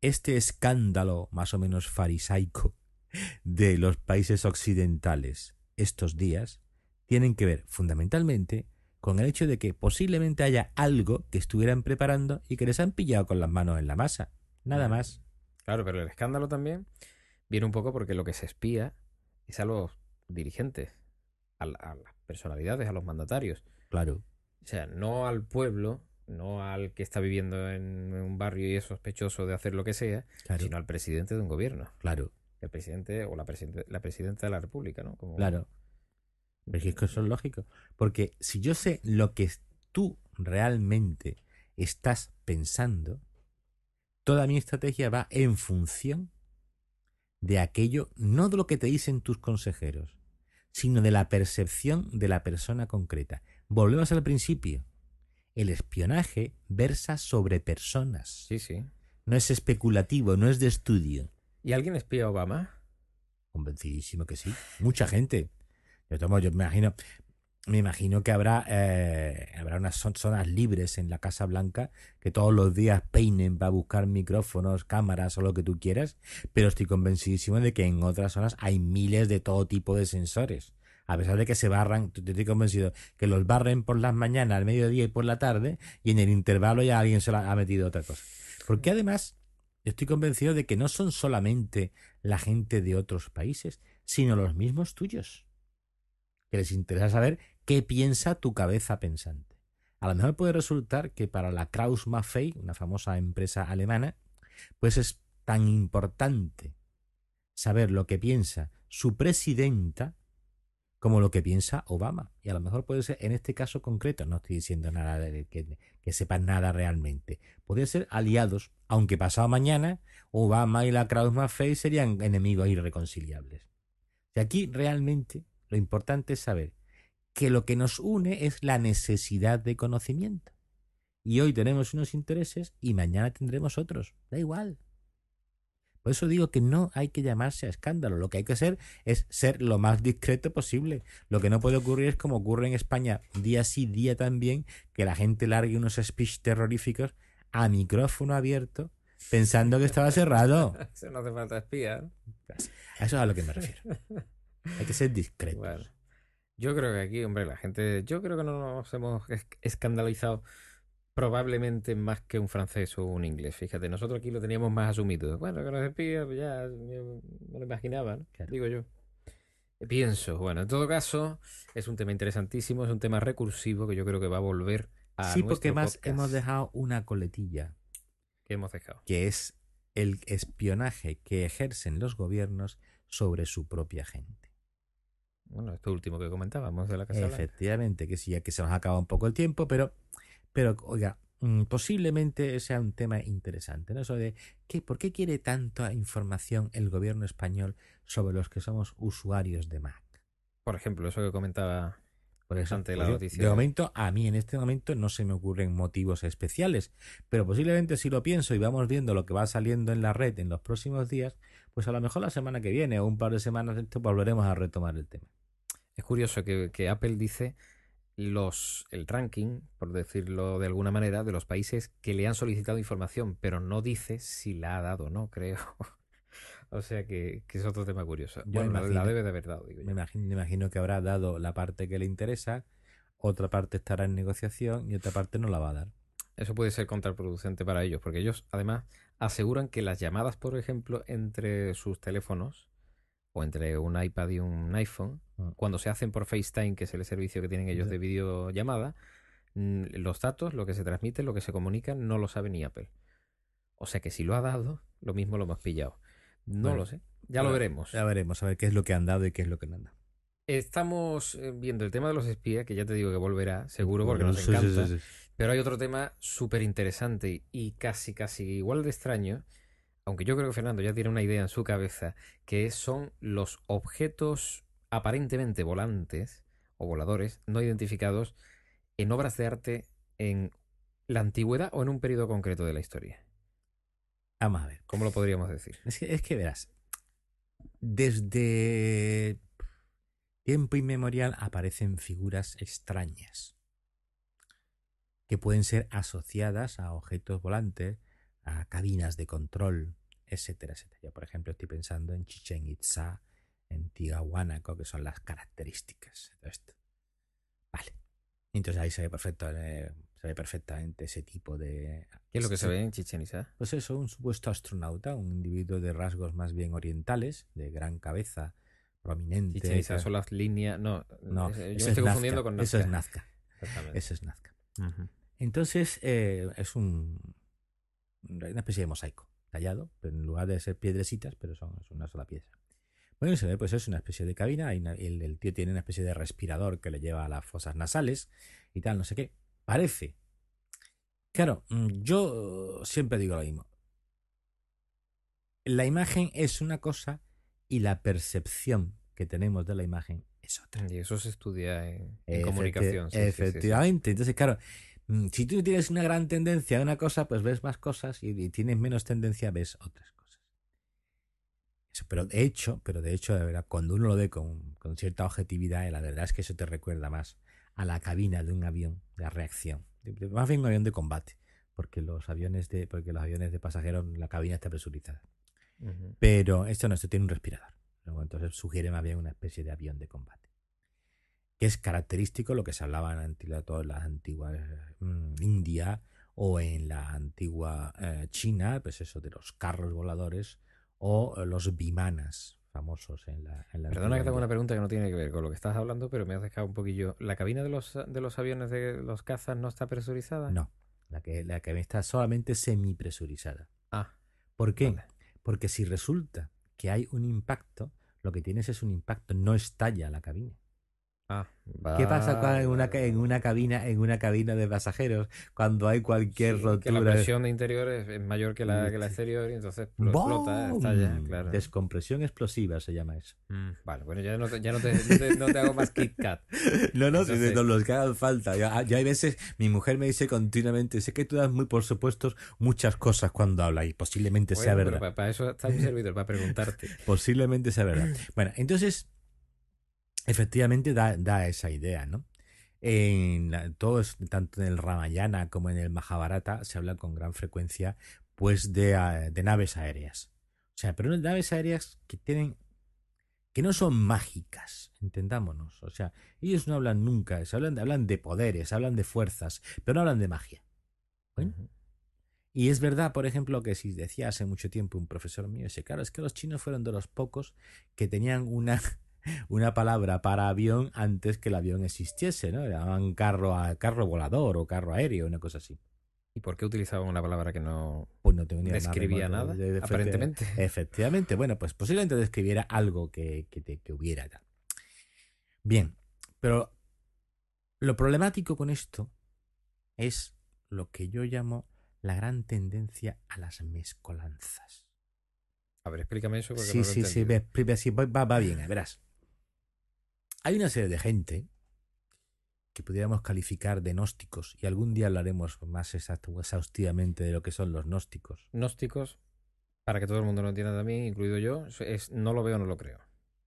este escándalo más o menos farisaico de los países occidentales estos días tienen que ver fundamentalmente con el hecho de que posiblemente haya algo que estuvieran preparando y que les han pillado con las manos en la masa. Nada más. Claro, pero el escándalo también viene un poco porque lo que se espía es a los dirigentes, a, la- a las personalidades, a los mandatarios. Claro. O sea, no al pueblo, no al que está viviendo en un barrio y es sospechoso de hacer lo que sea, Claro. sino al presidente de un gobierno. Claro. El presidente o la, presidente, la presidenta de la República, ¿no? Como- Claro. Pero es que eso es lógico. Porque si yo sé lo que tú realmente estás pensando, toda mi estrategia va en función de aquello, no de lo que te dicen tus consejeros, sino de la percepción de la persona concreta. Volvemos al principio. El espionaje versa sobre personas. Sí, sí. No es especulativo, no es de estudio. ¿Y alguien espía a Obama? Convencidísimo que sí. Mucha gente. Yo, yo me imagino, me imagino que habrá, eh, habrá unas zonas libres en la Casa Blanca que todos los días peinen para buscar micrófonos, cámaras o lo que tú quieras, pero estoy convencidísimo de que en otras zonas hay miles de todo tipo de sensores. A pesar de que se barran, yo estoy convencido que los barren por las mañanas, al mediodía y por la tarde, y en el intervalo ya alguien se la ha metido otra cosa. Porque además, estoy convencido de que no son solamente la gente de otros países, sino los mismos tuyos. Que les interesa saber qué piensa tu cabeza pensante. A lo mejor puede resultar que para la Kraus Maffei, una famosa empresa alemana, pues es tan importante saber lo que piensa su presidenta como lo que piensa Obama. Y a lo mejor puede ser en este caso concreto, no estoy diciendo nada de que, que sepan nada realmente. Podrían ser aliados, aunque pasado mañana Obama y la Kraus Maffei serían enemigos irreconciliables. Y aquí realmente lo importante es saber que lo que nos une es la necesidad de conocimiento. Y hoy tenemos unos intereses y mañana tendremos otros. Da igual. Por eso digo que no hay que llamarse a escándalo. Lo que hay que hacer es ser lo más discreto posible. Lo que no puede ocurrir es como ocurre en España día sí, día también, que la gente largue unos speech terroríficos a micrófono abierto pensando que estaba cerrado. Eso no hace falta espía. A eso es a lo que me refiero. Hay que ser discretos. Bueno, yo creo que aquí, hombre, la gente, yo creo que no nos hemos es- escandalizado probablemente más que un francés o un inglés. Fíjate, nosotros aquí lo teníamos más asumido. Bueno, que los espías, pues ya no lo imaginaba, ¿no? Claro. digo yo. Pienso, bueno, en todo caso, es un tema interesantísimo, es un tema recursivo que yo creo que va a volver a Sí, porque más podcast hemos dejado una coletilla, que hemos dejado. que es el espionaje que ejercen los gobiernos sobre su propia gente. Bueno, esto último que comentábamos de la Casa Blanca. Efectivamente, que sí, ya que se nos acaba un poco el tiempo, pero, pero oiga, mm, posiblemente sea un tema interesante, ¿no? Eso de ¿qué, ¿por qué quiere tanta información el gobierno español sobre los que somos usuarios de Mac? Por ejemplo, eso que comentaba Por eso, Ante la noticia de de- momento, a mí en este momento no se me ocurren motivos especiales, pero posiblemente si lo pienso y vamos viendo lo que va saliendo en la red en los próximos días, pues a lo mejor la semana que viene o un par de semanas de esto volveremos a retomar el tema. Es curioso que, que Apple dice los el ranking, por decirlo de alguna manera, de los países que le han solicitado información, pero no dice si la ha dado o no, creo. o sea que, que, es otro tema curioso. Yo bueno, imagino- la debe de haber dado, digo yo. Me imagino, me imagino que habrá dado la parte que le interesa, otra parte estará en negociación y otra parte no la va a dar. Eso puede ser contraproducente para ellos, porque ellos además aseguran que las llamadas, por ejemplo, entre sus teléfonos o entre un iPad y un iPhone, Ah. cuando se hacen por FaceTime, que es el servicio que tienen ellos de videollamada, mm, los datos, lo que se transmite, lo que se comunica, no lo sabe ni Apple. O sea que si lo ha dado, lo mismo lo hemos pillado. No Bueno, lo sé. Ya lo Bueno, veremos. Ya veremos, a ver qué es lo que han dado y qué es lo que no han dado. Estamos eh, viendo el tema de los espías, que ya te digo que volverá, seguro, porque nos Sí, sí, encanta. sí, sí. Pero hay otro tema súper interesante y casi, casi igual de extraño, aunque yo creo que Fernando ya tiene una idea en su cabeza, que son los objetos aparentemente volantes o voladores no identificados en obras de arte en la antigüedad o en un periodo concreto de la historia. Vamos a ver. ¿Cómo lo podríamos decir? Es que, es que verás, desde tiempo inmemorial aparecen figuras extrañas que pueden ser asociadas a objetos volantes, a cabinas de control, etcétera, etcétera. Yo, por ejemplo, estoy pensando en Chichen Itza, en Tiahuanaco, que son las características de todo esto. Vale. Entonces ahí se ve, perfecto, eh, se ve perfectamente ese tipo de... ¿Qué es lo que se ve en Chichen Itza? Pues eso, un supuesto astronauta, un individuo de rasgos más bien orientales, de gran cabeza, prominente. Chichen Itza son las líneas... No, No, yo me estoy es confundiendo Nazca, con Eso es Nazca. Nazca. Exactamente. Eso es Nazca. Entonces, eh, es un, una especie de mosaico tallado, pero en lugar de ser piedrecitas, pero son es una sola pieza. Bueno, se ve, pues es una especie de cabina, una- el, el tío tiene una especie de respirador que le lleva a las fosas nasales y tal, no sé qué. Parece. Claro, mm, yo siempre digo lo mismo. La imagen es una cosa y la percepción que tenemos de la imagen es otra. Y eso se estudia en, comunicación. sí, sí, sí, sí. efectivamente. Entonces, claro, mm, si tú tienes una gran tendencia a una cosa, pues ves más cosas y, y tienes menos tendencia, ves otras. Eso, pero de hecho, pero de hecho, de verdad, cuando uno lo ve con, con cierta objetividad, eh, la verdad es que eso te recuerda más a la cabina de un avión de reacción. Más bien un avión de combate. Porque los aviones de, porque los aviones de pasajeros, la cabina está presurizada. Pero esto no, esto tiene un respirador. Entonces sugiere más bien una especie de avión de combate. Que es característico lo que se hablaba en antigua- todas las antiguas mm, India o en la antigua eh, China, pues eso de los carros voladores o eh, los vimanas famosos en la, en la Perdona que te haga antigua una pregunta que no tiene que ver con lo que estás hablando, pero me has dejado un poquillo. ¿La cabina de los, de los aviones de los cazas no está presurizada? No, la que, la que está solamente semipresurizada. Ah, ¿Por qué? Vale. Porque si resulta que hay un impacto, lo que tienes es un impacto, no estalla la cabina. Ah. ¿Qué pasa cuando en una, en una cabina en una cabina de pasajeros cuando hay cualquier Sí, que la rotura? presión de interior es, es mayor que la, que la exterior y entonces lo explota, claro. Descompresión explosiva se llama eso. Mm, vale, bueno, ya no te, ya no te, no te- no te hago más Kit Kat. No, no, si Entonces- de los que hagan falta. Ya, ya hay veces, mi mujer me dice continuamente, sé que tú das muy por supuesto muchas cosas cuando hablas y posiblemente sea Bueno, pero verdad. pa- para, eso está mi servidor, para preguntarte. Posiblemente sea verdad. Bueno, entonces, efectivamente da, da esa idea, ¿no? En la- todo es- tanto en el Ramayana como en el Mahabharata se habla con gran frecuencia pues de, ah, de naves aéreas. O sea, pero naves aéreas que tienen que no son mágicas, entendámonos. O sea, ellos no hablan nunca, se hablan, hablan de poderes, hablan de fuerzas, pero no hablan de magia. Bueno, y es verdad, por ejemplo, que si decía hace mucho tiempo un profesor mío, dice, claro, es que los chinos fueron de los pocos que tenían una, una palabra para avión antes que el avión existiese, ¿no? Le llamaban carro, a, carro volador o carro aéreo, una cosa así. ¿Y por qué utilizaban una palabra que no Pues no más describía nada? de- de- aparentemente. Efectivamente, bueno, pues posiblemente describiera algo que, que, te- que hubiera. tal. Bien, pero lo problemático con esto es lo que yo llamo la gran tendencia a las mezcolanzas. A ver, explícame eso porque Sí, no lo sí, sí, entendido. ve- ve- sí, va- va bien, verás. Hay una serie de gente que pudiéramos calificar de gnósticos, y algún día hablaremos más exhaustivamente de lo que son los gnósticos. Gnósticos, para que todo el mundo lo entienda también, incluido yo, es no lo veo, no lo creo.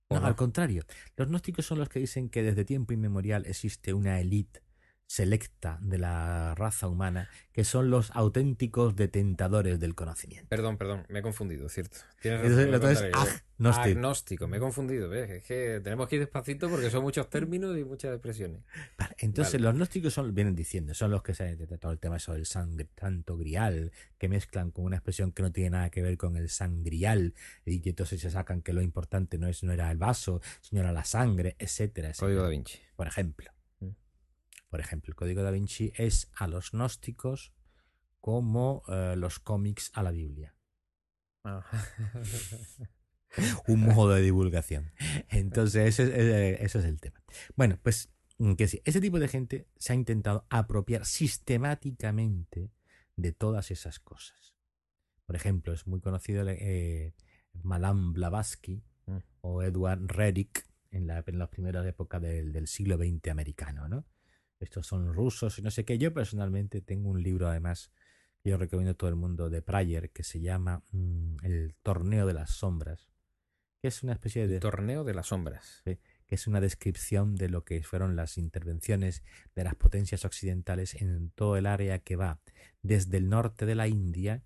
No, al contrario. Los gnósticos son los que dicen que desde tiempo inmemorial existe una élite selecta de la raza humana, que son los auténticos detentadores del conocimiento. Perdón, perdón, me he confundido, cierto. Tienes razón. Entonces, agnóstico. agnóstico, me he confundido. ¿ves? Es que tenemos que ir despacito porque son muchos términos y muchas expresiones. Vale, entonces Vale. los gnósticos son, vienen diciendo, son los que saben de todo el tema eso del sangre, tanto grial, que mezclan con una expresión que no tiene nada que ver con el sangrial, y que entonces se sacan que lo importante no es no era el vaso, sino era la sangre, etcétera, etcétera. Código da Vinci. Por ejemplo. Por ejemplo, el código da Vinci es a los gnósticos como eh, los cómics a la Biblia. Ah. un modo de divulgación. Entonces, ese, es el tema. Bueno, pues mm, que sí, ese tipo de gente se ha intentado apropiar sistemáticamente de todas esas cosas. Por ejemplo, es muy conocido eh, Madame Blavatsky Mm. o Edward Reddick en, la, en las primeras épocas del, del siglo XX americano, ¿no? Estos son rusos y no sé qué. Yo personalmente tengo un libro, además, que yo recomiendo a todo el mundo de Prayer, que se llama mm, El Torneo de las Sombras, que es una especie de El torneo de las sombras. que es una descripción de lo que fueron las intervenciones de las potencias occidentales en todo el área que va desde el norte de la India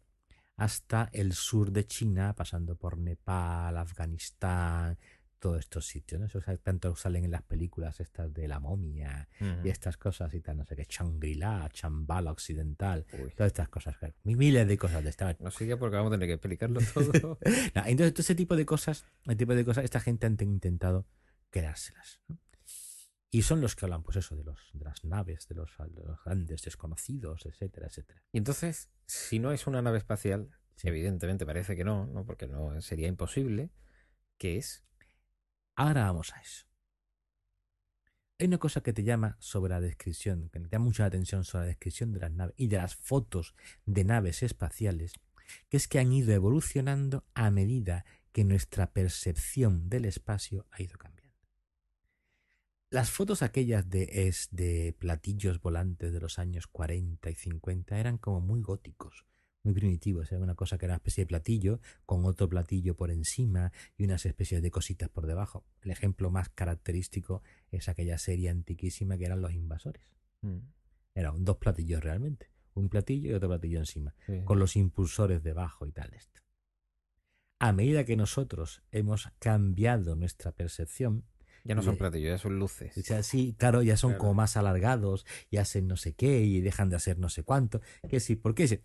hasta el sur de China, pasando por Nepal, Afganistán, todos estos sitios. ¿no? Eso sa- tanto salen en las películas estas de la momia y estas cosas y tal, no sé qué, Shangri-La, Chambala Occidental, Uy. todas estas cosas, claro, miles de cosas de estas. No sigue porque vamos a tener que explicarlo todo. No, entonces, todo ese tipo de cosas, el tipo de cosas, esta gente han intentado quedárselas. ¿no? Y son los que hablan, pues eso, de, los, de las naves, de los, de los grandes desconocidos, etcétera, etcétera. y entonces, si no es una nave espacial, Sí. evidentemente parece que no, ¿no? Porque no sería imposible. ¿Qué es? Ahora vamos a eso. Hay una cosa que te llama sobre la descripción, que me llama mucha la atención sobre la descripción de las naves y de las fotos de naves espaciales, que es que han ido evolucionando a medida que nuestra percepción del espacio ha ido cambiando. Las fotos aquellas de, es, de platillos volantes de los años 40 y 50 eran como muy góticos, muy primitivos. Era una cosa que era una especie de platillo con otro platillo por encima y unas especies de cositas por debajo. El ejemplo más característico es aquella serie antiquísima que eran los invasores. Mm, Eran dos platillos realmente, un platillo y otro platillo encima, sí. con los impulsores debajo y tal esto. A medida que nosotros hemos cambiado nuestra percepción, Ya no son platillos, ya son luces. o sea, sí, claro, ya son Claro. como más alargados y hacen no sé qué y dejan de hacer no sé cuánto. Que sí, ¿por qué? Sí,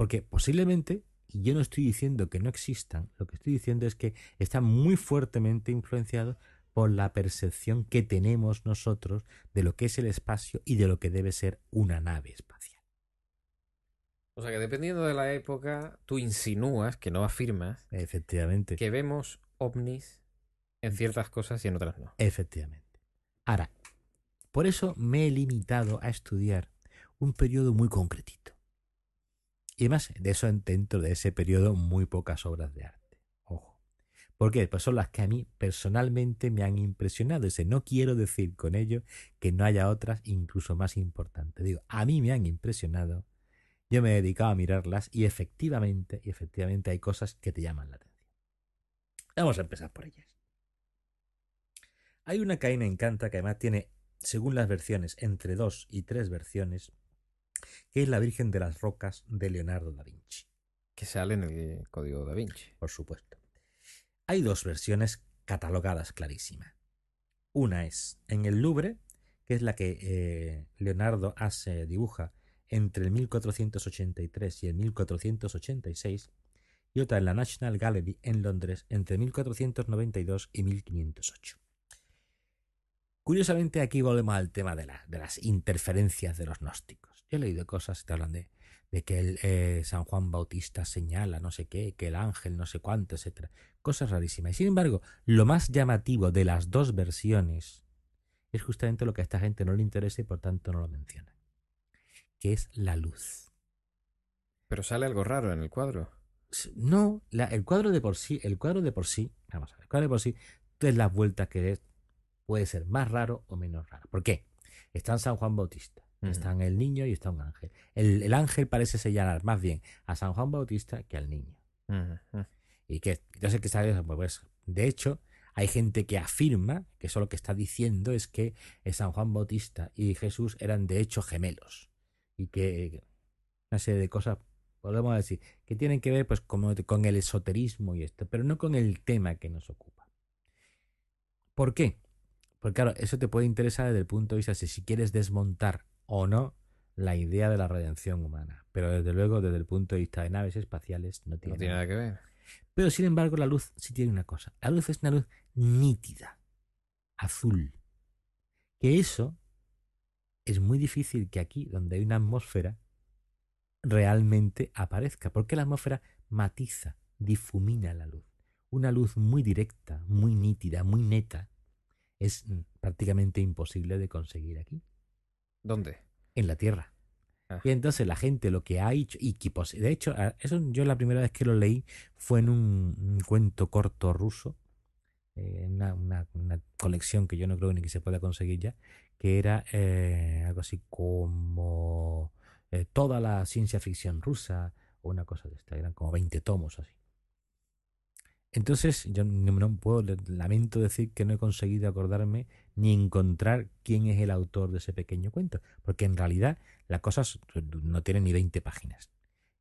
Porque posiblemente, y yo no estoy diciendo que no existan, lo que estoy diciendo es que están muy fuertemente influenciados por la percepción que tenemos nosotros de lo que es el espacio y de lo que debe ser una nave espacial. O sea que dependiendo de la época, tú insinúas, que no afirmas, Efectivamente. que vemos ovnis en ciertas cosas y en otras no. Efectivamente. Ahora, por eso me he limitado a estudiar un periodo muy concretito. Y además, de eso dentro de ese periodo, muy pocas obras de arte. Ojo. ¿Por qué? Pues son las que a mí personalmente me han impresionado. Ese no quiero decir con ello que no haya otras incluso más importantes. Digo, a mí me han impresionado. Yo me he dedicado a mirarlas y efectivamente, y efectivamente hay cosas que te llaman la atención. Vamos a empezar por ellas. Hay una que a mí me encanta, que además tiene, según las versiones, entre dos y tres versiones, que es la Virgen de las Rocas de Leonardo da Vinci, Que sale en el código da Vinci. por supuesto. Hay dos versiones catalogadas clarísimas. Una es en el Louvre, que es la que eh, Leonardo hace, dibuja entre el 1483 y el 1486, y otra en la National Gallery en Londres entre 1492 y 1508. Curiosamente, aquí volvemos al tema de, la- de las interferencias de los gnósticos. Yo he leído cosas que te hablan de, de que el, eh, San Juan Bautista señala no sé qué, que el ángel no sé cuánto, etcétera. Cosas rarísimas. Y sin embargo, lo más llamativo de las dos versiones es justamente lo que a esta gente no le interesa y por tanto no lo menciona. Que es la luz. Pero sale algo raro en el cuadro. No, la- el cuadro de por sí, el cuadro de por sí, vamos a ver, el cuadro de por sí, es las vueltas que es, puede ser más raro o menos raro. ¿Por qué? Está en San Juan Bautista, Ujú. está el niño y está un ángel. El, el ángel parece señalar más bien a San Juan Bautista que al niño. Y que yo sé que sabes, pues, de hecho, Hay gente que afirma que eso lo que está diciendo es que San Juan Bautista y Jesús eran de hecho gemelos y que una serie de cosas, podemos decir, que tienen que ver pues con, con el esoterismo y esto, pero no con el tema que nos ocupa. ¿Por qué? Porque claro, eso te puede interesar desde el punto de vista de si quieres desmontar o no la idea de la redención humana. Pero desde luego, desde el punto de vista de naves espaciales, no tiene, nada que ver. Pero sin embargo, la luz sí tiene una cosa. La luz es una luz nítida, azul. Que eso es muy difícil que aquí, donde hay una atmósfera, realmente aparezca. Porque la atmósfera matiza, difumina la luz. Una luz muy directa, muy nítida, muy neta, es prácticamente imposible de conseguir aquí. ¿Dónde? En la Tierra. Ah. Y entonces la gente lo que ha hecho, y que de hecho, eso yo la primera vez que lo leí fue en un, cuento corto ruso, eh, una, una, colección que yo no creo ni que se pueda conseguir ya, que era eh, algo así como eh, toda la ciencia ficción rusa o una cosa de esta, eran como 20 tomos así. Entonces, yo no puedo, lamento decir que no he conseguido acordarme ni encontrar quién es el autor de ese pequeño cuento, porque en realidad las cosas no tienen ni 20 páginas.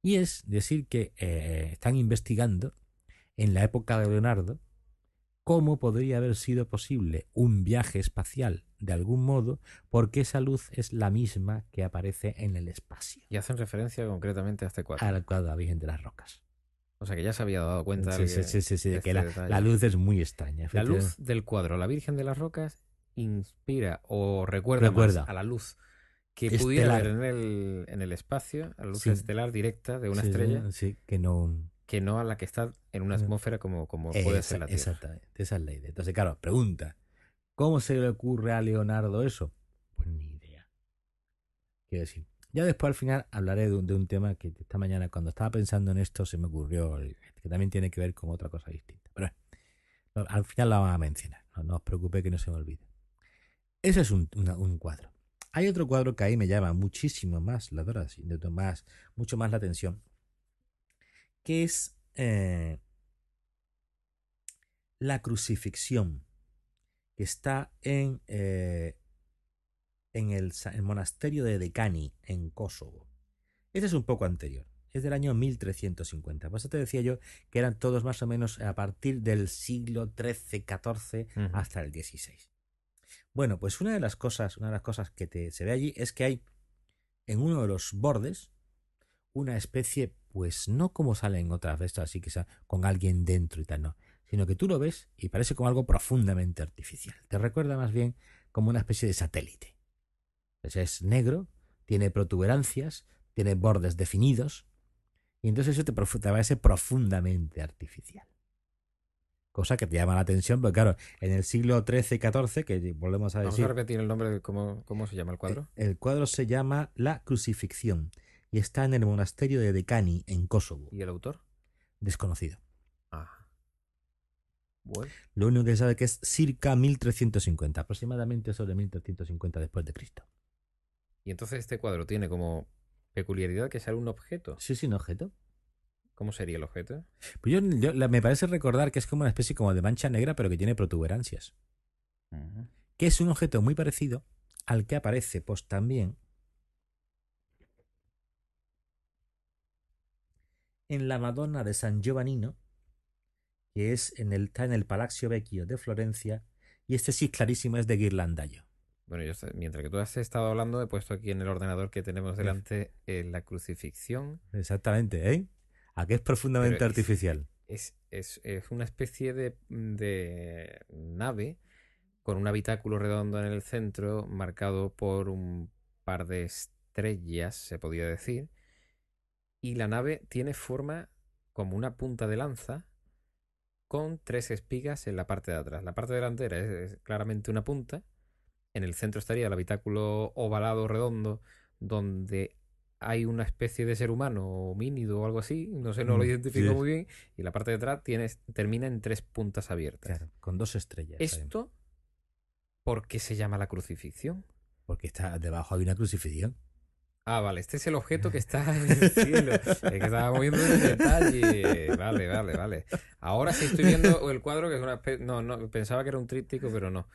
Y es decir que eh, están investigando en la época de Leonardo cómo podría haber sido posible un viaje espacial de algún modo, porque esa luz es la misma que aparece en el espacio. Y hacen referencia concretamente a este cuadro. Al cuadro de la Virgen de las Rocas. O sea que ya se había dado cuenta sí, sí, sí, sí, de que este la, luz es muy extraña. La luz del cuadro, la Virgen de las Rocas, inspira o recuerda, Más a la luz que pudiera haber en el, en el espacio, a la luz estelar directa de una estrella. Sí, que no. Que no a la que está en una atmósfera como, como puede ser la Tierra. Exactamente, esa es la idea. Entonces, claro, pregunta: ¿cómo se le ocurre a Leonardo eso? Pues ni idea. Quiero decir, ya después al final hablaré de un, tema que esta mañana cuando estaba pensando en esto se me ocurrió, que también tiene que ver con otra cosa distinta. Pero al final la vamos a mencionar, no, os preocupéis que no se me olvide. Ese es un, cuadro. Hay otro cuadro que ahí me llama muchísimo más la más, mucho más la atención, que es eh, la crucifixión, que está en eh, en el, monasterio de Decani, en Kosovo. Este es un poco anterior, es del año 1350. Por eso te decía yo que eran todos más o menos a partir del siglo XIII, XIV hasta el XVI. Bueno, pues una de las cosas, una de las cosas que te, se ve allí es que hay en uno de los bordes una especie, pues no como salen otras veces, así que sea con alguien dentro y tal, no, sino que tú lo ves y parece como algo profundamente artificial. Te recuerda más bien como una especie de satélite es negro, tiene protuberancias, tiene bordes definidos, y entonces eso te, te parece profundamente artificial. Cosa que te llama la atención, porque claro, en el siglo XIII y XIV, que volvemos a decir... Vamos a repetir el nombre de cómo, cómo se llama el cuadro. El, cuadro se llama La Crucifixión y está en el monasterio de Decani, en Kosovo. ¿Y el autor? Desconocido. Ah. Bueno. Lo único que se sabe que es circa 1350, aproximadamente sobre 1350 después de Cristo. Y entonces este cuadro tiene como peculiaridad que sea un objeto. Sí, sí, un objeto. ¿Cómo sería el objeto? Pues yo, me parece recordar que es como una especie como de mancha negra, pero que tiene protuberancias. Que es un objeto muy parecido al que aparece, pues también, en la Madonna de San Giovannino, que es en el, está en el Palazzo Vecchio de Florencia, y este sí clarísimo es de Ghirlandaio. Bueno, yo mientras que tú has estado hablando, he puesto aquí en el ordenador que tenemos delante eh, la crucifixión. Exactamente, ¿eh? ¿A qué es profundamente artificial? Es, es, es, una especie de, de nave con un habitáculo redondo en el centro, marcado por un par de estrellas, se podría decir. Y la nave tiene forma como una punta de lanza con tres espigas en la parte de atrás. La parte delantera es claramente una punta en el centro estaría el habitáculo ovalado redondo donde hay una especie de ser humano homínido o algo así, no sé, no lo identifico muy bien, y la parte de atrás tiene, termina en tres puntas abiertas. con dos estrellas. ¿Esto por qué se llama la crucifixión? Porque está debajo hay una crucifixión. Ah, vale, este es el objeto que está en el cielo. Es que estaba moviendo el detalle. Vale, vale, vale. Ahora sí estoy viendo el cuadro que es una especie... No, no, pensaba que era un tríptico, pero no.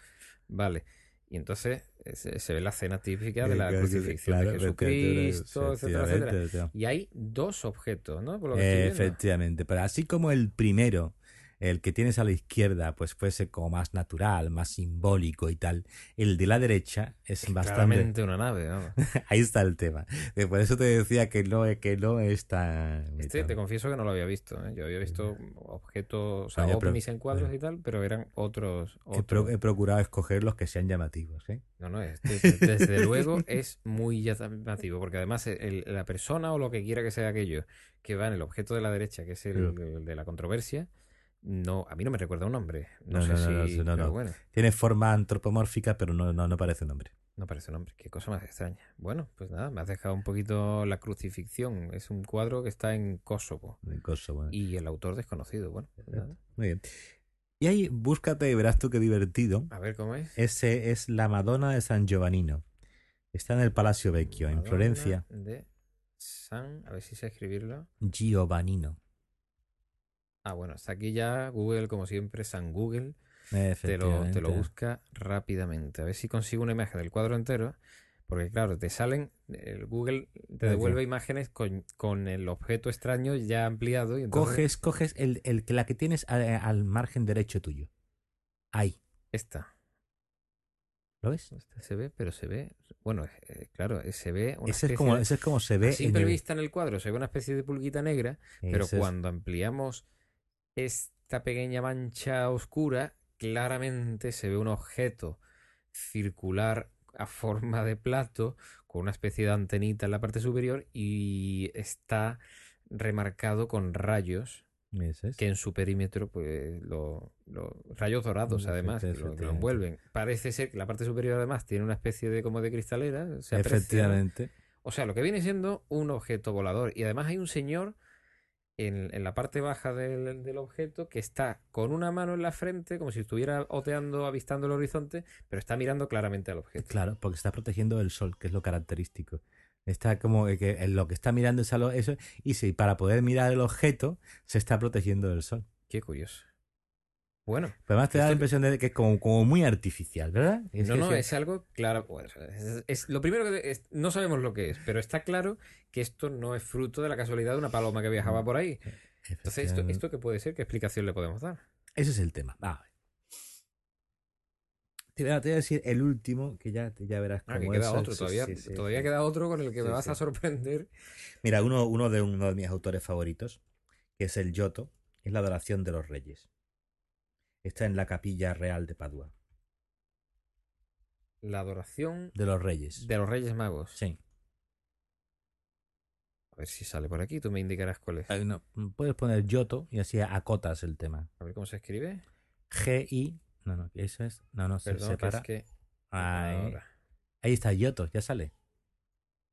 Vale. Y entonces se, se ve la escena típica de la Claro, crucifixión claro, de Jesucristo, etcétera, etcétera. Y hay dos objetos, ¿no? Por lo que. Efectivamente, pero así como el primero, el que tienes a la izquierda, pues fuese como más natural, más simbólico y tal, el de la derecha es bastante... Claramente una nave, vamos. Ahí está el tema. Eh, Por eso te decía que no, que no está... Este te confieso que no lo había visto. ¿eh? Yo había visto objetos, o sea, pero- ovnis en cuadros y tal, pero eran otros. Otros. he procurado escoger los que sean llamativos, ¿eh? No, no, este, desde luego es muy llamativo, porque además el- la persona o lo que quiera que sea aquello que va en el objeto de la derecha, que es el de la controversia, no, a mí no me recuerda un nombre. No, No, sé no, si. no, bueno, Tiene forma antropomórfica, pero no, no, no parece un hombre. no parece un nombre. Qué cosa más extraña. Bueno, pues nada, me has dejado un poquito la crucifixión. Es un cuadro que está en Kosovo de Kosovo. y el autor desconocido. Bueno, pues nada. Muy bien. Y ahí, búscate y verás tú qué divertido. A ver cómo es. Ese es la Madonna de San Giovannino. Está en el Palacio Vecchio, en Florencia. De San, a ver si sé escribirlo. Giovannino. Ah, bueno, está aquí ya Google, como siempre, San Google. Te lo, te lo busca rápidamente. A ver si consigo una imagen del cuadro entero. Porque claro, te salen, el Google te devuelve imágenes con, con el objeto extraño ya ampliado. Y entonces Coges, coges el, el, que- la que tienes a- al margen derecho tuyo. Ahí. Esta. ¿Lo ves? Esta se ve, pero se ve. Bueno, eh, claro, eh, se ve una Ese es, como, de- ese es como se a ve. en simple el- vista en el cuadro se ve una especie de pulguita negra, pero es- cuando ampliamos esta pequeña mancha oscura, claramente se ve un objeto circular a forma de plato con una especie de antenita en la parte superior y está remarcado con rayos es. que en su perímetro, pues, lo, lo- rayos dorados además, que lo, que lo efectivamente. envuelven. Parece ser que la parte superior además tiene una especie de como de cristalera, se aprecia, ¿no? Efectivamente. O sea, lo que viene siendo un objeto volador. Y además hay un señor en, en la parte baja del, del objeto que está con una mano en la frente, como si estuviera oteando, avistando el horizonte, pero está mirando claramente al objeto. Claro, porque está protegiendo el sol, que es lo característico. Está como que en lo que está mirando es a lo- eso, y sí, para poder mirar el objeto, se está protegiendo del sol. Qué curioso. Bueno, Pero además te da la impresión de que es como, como muy artificial, ¿verdad? Es no, no, es algo claro. bueno, es, es- lo primero que es- no sabemos lo que es, pero está claro que esto no es fruto de la casualidad de una paloma que viajaba por ahí. Entonces, ¿esto. ¿esto qué puede ser? ¿Qué explicación le podemos dar? Ese es el tema. Va, a ver. Te voy, a, decir el último, que ya, ya verás Ah, cómo que queda es. otro, todavía, sí, sí, todavía sí. queda otro con el que me vas a sorprender. Mira, uno, uno, de, uno de mis autores favoritos, que es el Giotto, es la adoración de los reyes. Está en la capilla real de Padua. La adoración De los reyes. de los Reyes Magos. Sí. A ver si sale por aquí, tú me indicarás cuál es. No, puedes poner Giotto y así acotas el tema. A ver cómo se escribe. G-I. No, no, eso es. No, no, se Perdón, que separa. es que. Ahí. Ahora. Ahí está Giotto, ya sale.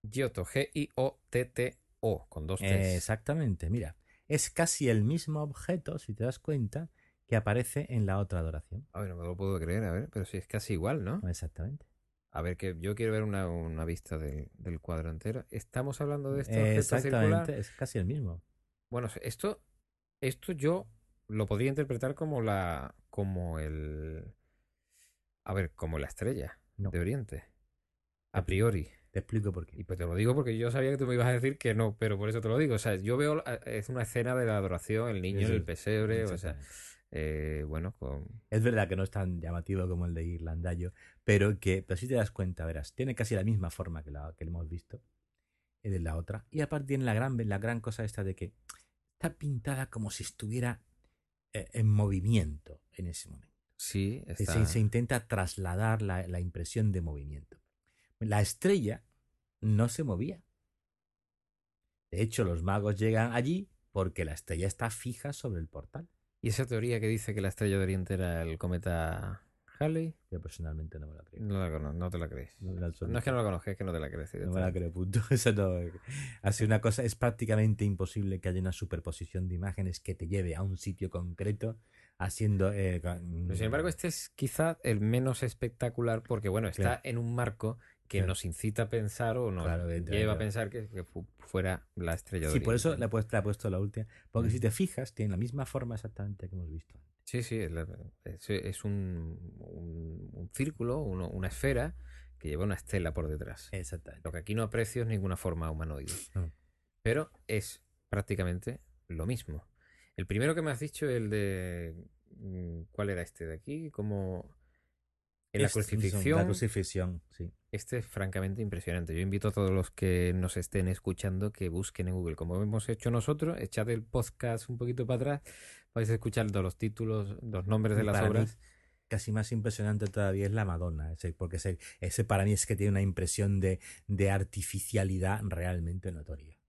Giotto, G-I-O-T-T-O, con dos T's. Exactamente, mira. Es casi el mismo objeto, si te das cuenta, que aparece en la otra adoración. A ver, no me lo puedo creer, a ver, pero sí es casi igual, ¿no? Exactamente. A ver, que yo quiero ver una, una vista del- del cuadro entero. Estamos hablando de circular. exactamente, es casi el mismo. Bueno, esto, esto yo lo podría interpretar como la, como el, a ver, como la estrella No. de Oriente, a priori. Te explico por Y qué. pues te lo digo porque yo sabía que tú me ibas a decir que no, pero por eso te lo digo. O sea, yo veo, eh, es una escena de la adoración, el niño en el es, pesebre, o sea. Eh, bueno, con... Es verdad que no es tan llamativo como el de Irlandayo, pero que, pero si te das cuenta, verás, tiene casi la misma forma que la que hemos visto eh, de la otra. Y aparte tiene la gran, la gran cosa esta de que está pintada como si estuviera eh, en movimiento en ese momento. Sí, Se- está... Se, se intenta trasladar la, la impresión de movimiento. La estrella no se movía. De hecho, los magos llegan allí porque la estrella está fija sobre el portal. ¿Y esa teoría que dice que la estrella de Oriente era el cometa Halley? Yo personalmente no me la creo. No, la cono- no te la crees. No, es que no la conozcas, es que no te la crees. No me la creo, punto. Eso no. Así una cosa, es prácticamente imposible que haya una superposición de imágenes que te lleve a un sitio concreto haciendo... eh, con- Pero sin embargo, este es quizá el menos espectacular porque, bueno, está Claro. en un marco que Claro. nos incita a pensar o nos Claro, lleva a pensar que, que fu- fuera la estrella de Sí, por eso le he puesto, le he puesto la última. Porque Mm. si te fijas, tiene la misma forma exactamente que hemos visto. Sí, sí, es, la- es- es un, un- un círculo, uno- una esfera que lleva una estela por detrás. Exactamente. Lo que aquí no aprecio es ninguna forma humanoide. No. Pero es prácticamente lo mismo. El primero que me has dicho, el de... mm, ¿Cuál era este de aquí? Como... En la Este crucifixión, La crucifixión, sí. Este es francamente impresionante. Yo invito a todos los que nos estén escuchando que busquen en Google, como hemos hecho nosotros, echad el podcast un poquito para atrás, vais a escuchar todos los títulos, los nombres de las Para mí, obras. Casi más impresionante todavía es la Madonna, ese, porque ese, ese para mí es que tiene una impresión de, de artificialidad realmente notoria.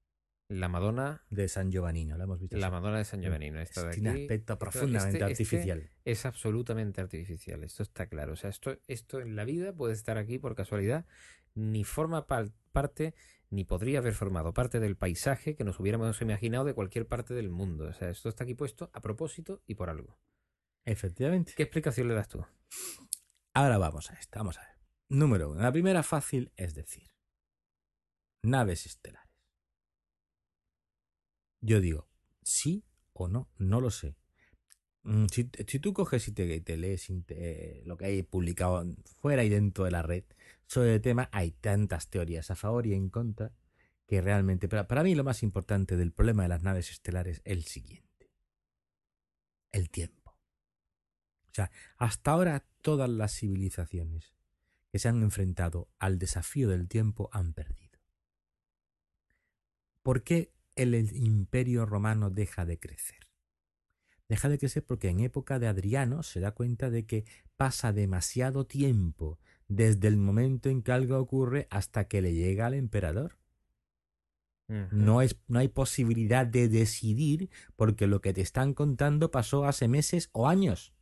La Madonna, De San Giovannino, lo hemos visto. la así. Madonna de San Giovannino, esta de tiene aquí. aspecto Esto- profundamente este- este artificial. es absolutamente artificial, esto está claro. O sea, esto, esto en la vida puede estar aquí por casualidad, ni forma parte, ni podría haber formado parte del paisaje que nos hubiéramos imaginado de cualquier parte del mundo. O sea, esto está aquí puesto a propósito y por algo. Efectivamente. ¿Qué explicación le das tú? Ahora vamos a esto, vamos a ver. Número uno. La primera fácil es decir, naves estelares. Yo digo, sí o no, no lo sé. Mm, Si, tú coges y te, lees inte- lo que hay publicado fuera y dentro de la red sobre el tema, hay tantas teorías a favor y en contra que realmente, pero para mí lo más importante del problema de las naves estelares es el siguiente. El tiempo. O sea, hasta ahora todas las civilizaciones que se han enfrentado al desafío del tiempo han perdido. ¿Por qué el, el imperio romano deja de crecer? Deja de crecer porque en época de Adriano se da cuenta de que pasa demasiado tiempo desde el momento en que algo ocurre hasta que le llega al emperador. No, es, no hay posibilidad de decidir porque lo que te están contando pasó hace meses o años.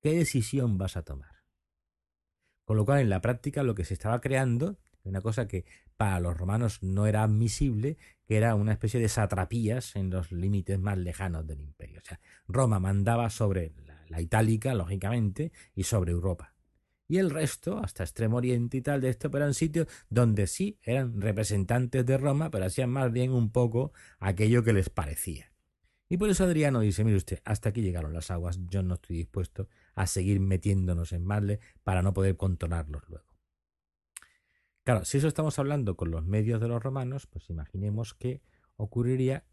¿Qué decisión vas a tomar? Con lo cual, en la práctica, lo que se estaba creando, una cosa que para los romanos no era admisible, que era una especie de satrapías en los límites más lejanos del imperio. O sea, Roma mandaba sobre la, itálica, lógicamente, y sobre Europa. Y el resto, hasta Extremo Oriente y tal, de esto, pero eran sitios donde sí eran representantes de Roma, pero hacían más bien un poco aquello que les parecía. Y por eso Adriano dice, mire usted, hasta aquí llegaron las aguas, yo no estoy dispuesto a seguir metiéndonos en marle para no poder controlarlos luego. Claro, si eso estamos hablando con los medios de los romanos, pues imaginemos que ocurriría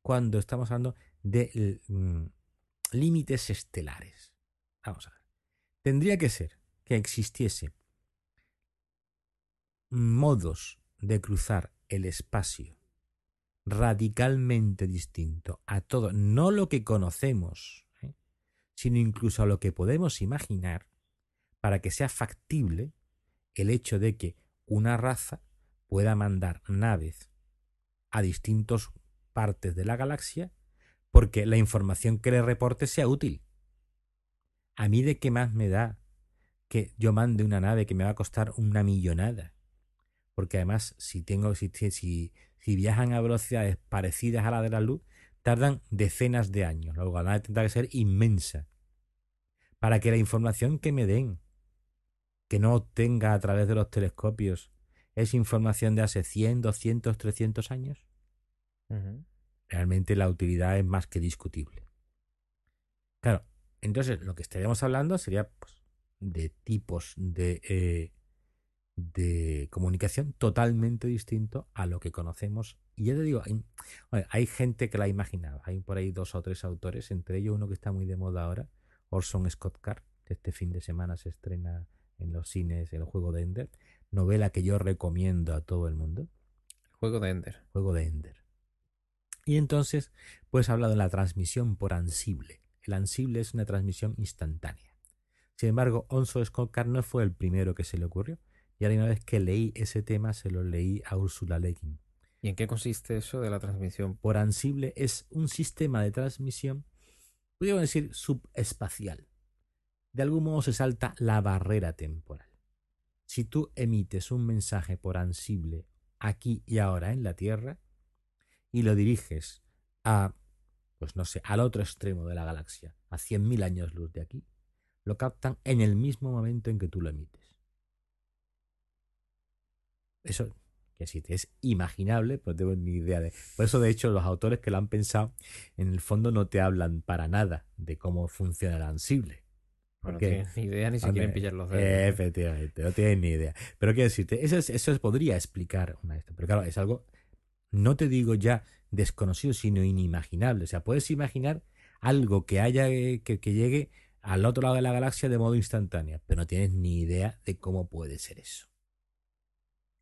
cuando estamos hablando de mm, límites estelares. Vamos a ver. Tendría que ser que existiese modos de cruzar el espacio radicalmente distinto a todo, no lo que conocemos, ¿eh? sino incluso a lo que podemos imaginar, para que sea factible el hecho de que una raza pueda mandar naves a distintas partes de la galaxia porque la información que le reporte sea útil. A mí de qué más me da que yo mande una nave que me va a costar una millonada. Porque además, si tengo, si, viajan a velocidades parecidas a la de la luz, tardan decenas de años. La nave tendrá que ser inmensa. Para que la información que me den, que no obtenga a través de los telescopios, es información de hace 100, 200, 300 años. Uh -huh. Realmente la utilidad es más que discutible. Claro, entonces lo que estaríamos hablando sería pues, de tipos de, eh, de comunicación totalmente distinto a lo que conocemos. Y ya te digo, hay, hay gente que la ha imaginado. Hay por ahí dos o tres autores, entre ellos uno que está muy de moda ahora, Orson Scott Card, que este fin de semana se estrena en los cines el juego de Ender, novela que yo recomiendo a todo el mundo. Juego de Ender. Juego de Ender. Y entonces, pues ha hablado de la transmisión por ansible. El ansible es una transmisión instantánea. Sin embargo, Onso Scott Card no fue el primero que se le ocurrió. Y ahora una vez que leí ese tema, se lo leí a Ursula Le Guin. ¿Y en qué consiste eso de la transmisión? Por ansible es un sistema de transmisión, podríamos decir, subespacial. De algún modo se salta la barrera temporal. Si tú emites un mensaje por ansible aquí y ahora en la Tierra y lo diriges a, pues no sé, al otro extremo de la galaxia, a 100.000 años luz de aquí, lo captan en el mismo momento en que tú lo emites. Eso que existe, es imaginable, pero no tengo ni idea de. Por eso, de hecho, los autores que lo han pensado, en el fondo no te hablan para nada de cómo funciona el ansible. Bueno, no Porque- tienen ni idea ni se quieren pillar los dedos. eh, Efectivamente, no tienes ni idea. Pero quiero decirte, eso, es- eso podría explicar una de estas. Pero claro, es algo, no te digo ya desconocido, sino inimaginable. O sea, puedes imaginar algo que haya, eh, que, que llegue al otro lado de la galaxia de modo instantáneo, pero no tienes ni idea de cómo puede ser eso.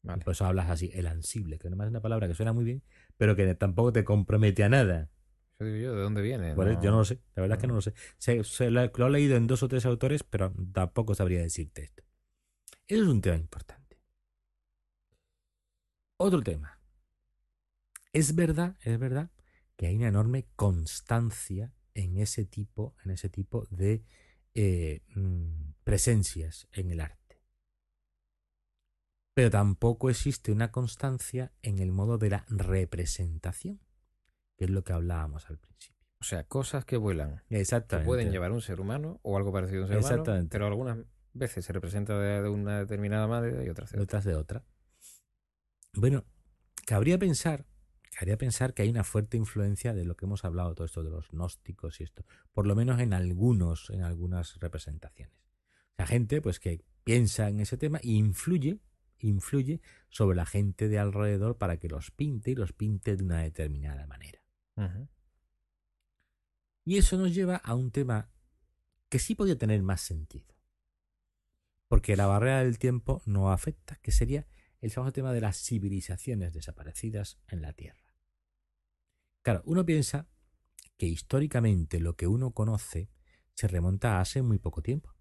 Vale. Por eso hablas así, el ansible, que no es una palabra que suena muy bien, pero que tampoco te compromete a nada. Yo digo yo, ¿de dónde viene? No- Yo no lo sé, la verdad es que no. no lo sé. Se- se lo, lo he leído en dos o tres autores, pero tampoco sabría decirte esto. Eso es un tema importante. Otro tema. Es verdad, es verdad que hay una enorme constancia en ese tipo, en ese tipo de eh, mm, presencias en el arte. Pero tampoco existe una constancia en el modo de la representación, que es lo que hablábamos al principio. O sea, cosas que vuelan. Que Exactamente. pueden llevar un ser humano o algo parecido a un ser humano, Exactamente. pero algunas veces se representa de, una determinada manera y otras de otra. detrás de otra. Bueno, cabría pensar, cabría pensar que hay una fuerte influencia de lo que hemos hablado, todo esto de los gnósticos y esto, por lo menos en algunos, en algunas representaciones. La gente, pues, que piensa en ese tema e influye, influye sobre la gente de alrededor para que los pinte y los pinte de una determinada manera. Y eso nos lleva a un tema que sí podría tener más sentido. Porque la barrera del tiempo no afecta, que sería el famoso tema de las civilizaciones desaparecidas en la Tierra. Claro, uno piensa que históricamente lo que uno conoce se remonta a hace muy poco tiempo.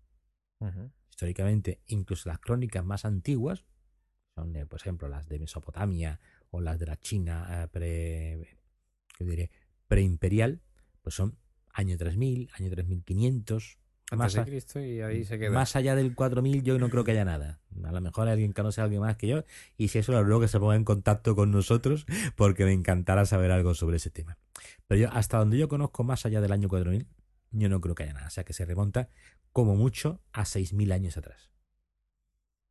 Históricamente, incluso las crónicas más antiguas, son, eh, por ejemplo, las de Mesopotamia o las de la China eh, pre, ¿qué diré? preimperial, pues son año 3000, año 3500. Antes Más, de a- Cristo y ahí se queda. más allá del 4000 yo no creo que haya nada. A lo mejor alguien conoce a alguien más que yo y si eso lo ruego que se ponga en contacto con nosotros porque me encantará saber algo sobre ese tema. Pero yo hasta donde yo conozco más allá del año 4000 yo no creo que haya nada. O sea que se remonta como mucho a 6000 años atrás.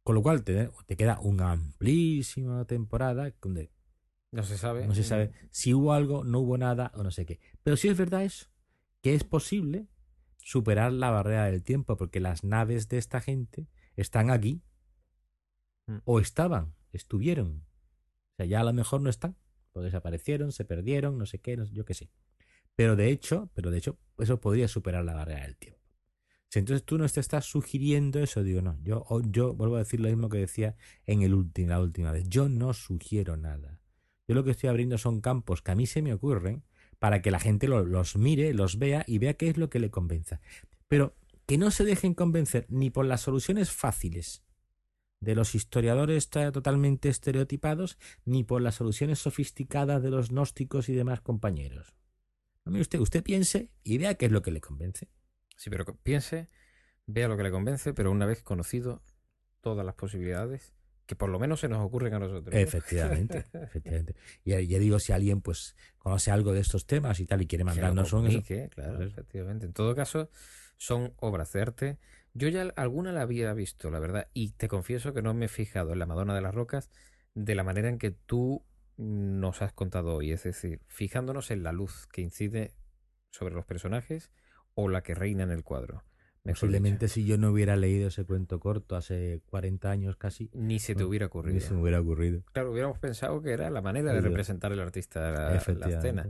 Con lo cual te, te queda una amplísima temporada donde no se sabe. no se sabe si hubo algo, no hubo nada o no sé qué. Pero sí es verdad eso, que es posible superar la barrera del tiempo porque las naves de esta gente están aquí Mm. o estaban, estuvieron. O sea, ya a lo mejor no están, o desaparecieron, se perdieron, no sé qué, no sé- yo qué sé. Pero de hecho, pero de hecho, eso podría superar la barrera del tiempo. Si entonces tú no te estás sugiriendo eso, digo, no, yo, yo vuelvo a decir lo mismo que decía en el último, la última vez. Yo no sugiero nada. Yo lo que estoy abriendo son campos que a mí se me ocurren para que la gente lo- los mire, los vea y vea qué es lo que le convenza. Pero que no se dejen convencer ni por las soluciones fáciles de los historiadores to- totalmente estereotipados, ni por las soluciones sofisticadas de los gnósticos y demás compañeros. No, usted, usted piense y vea qué es lo que le convence. Sí, pero piense, vea lo que le convence, pero una vez conocido todas las posibilidades que por lo menos se nos ocurren a nosotros. ¿no? Efectivamente, efectivamente. Y ya, digo, si alguien pues conoce algo de estos temas y tal y quiere mandarnos un claro, Pues efectivamente. En todo caso, son obras de arte. Yo ya alguna la había visto, la verdad, y te confieso que no me he fijado en la Madonna de las Rocas de la manera en que tú nos has contado hoy. Es decir, fijándonos en la luz que incide sobre los personajes o la que reina en el cuadro. Posiblemente si yo no hubiera leído ese cuento corto hace 40 años casi, Ni se te no, hubiera ni ocurrido. se me hubiera ocurrido. Claro, hubiéramos pensado que era la manera de representar el artista la, la escena.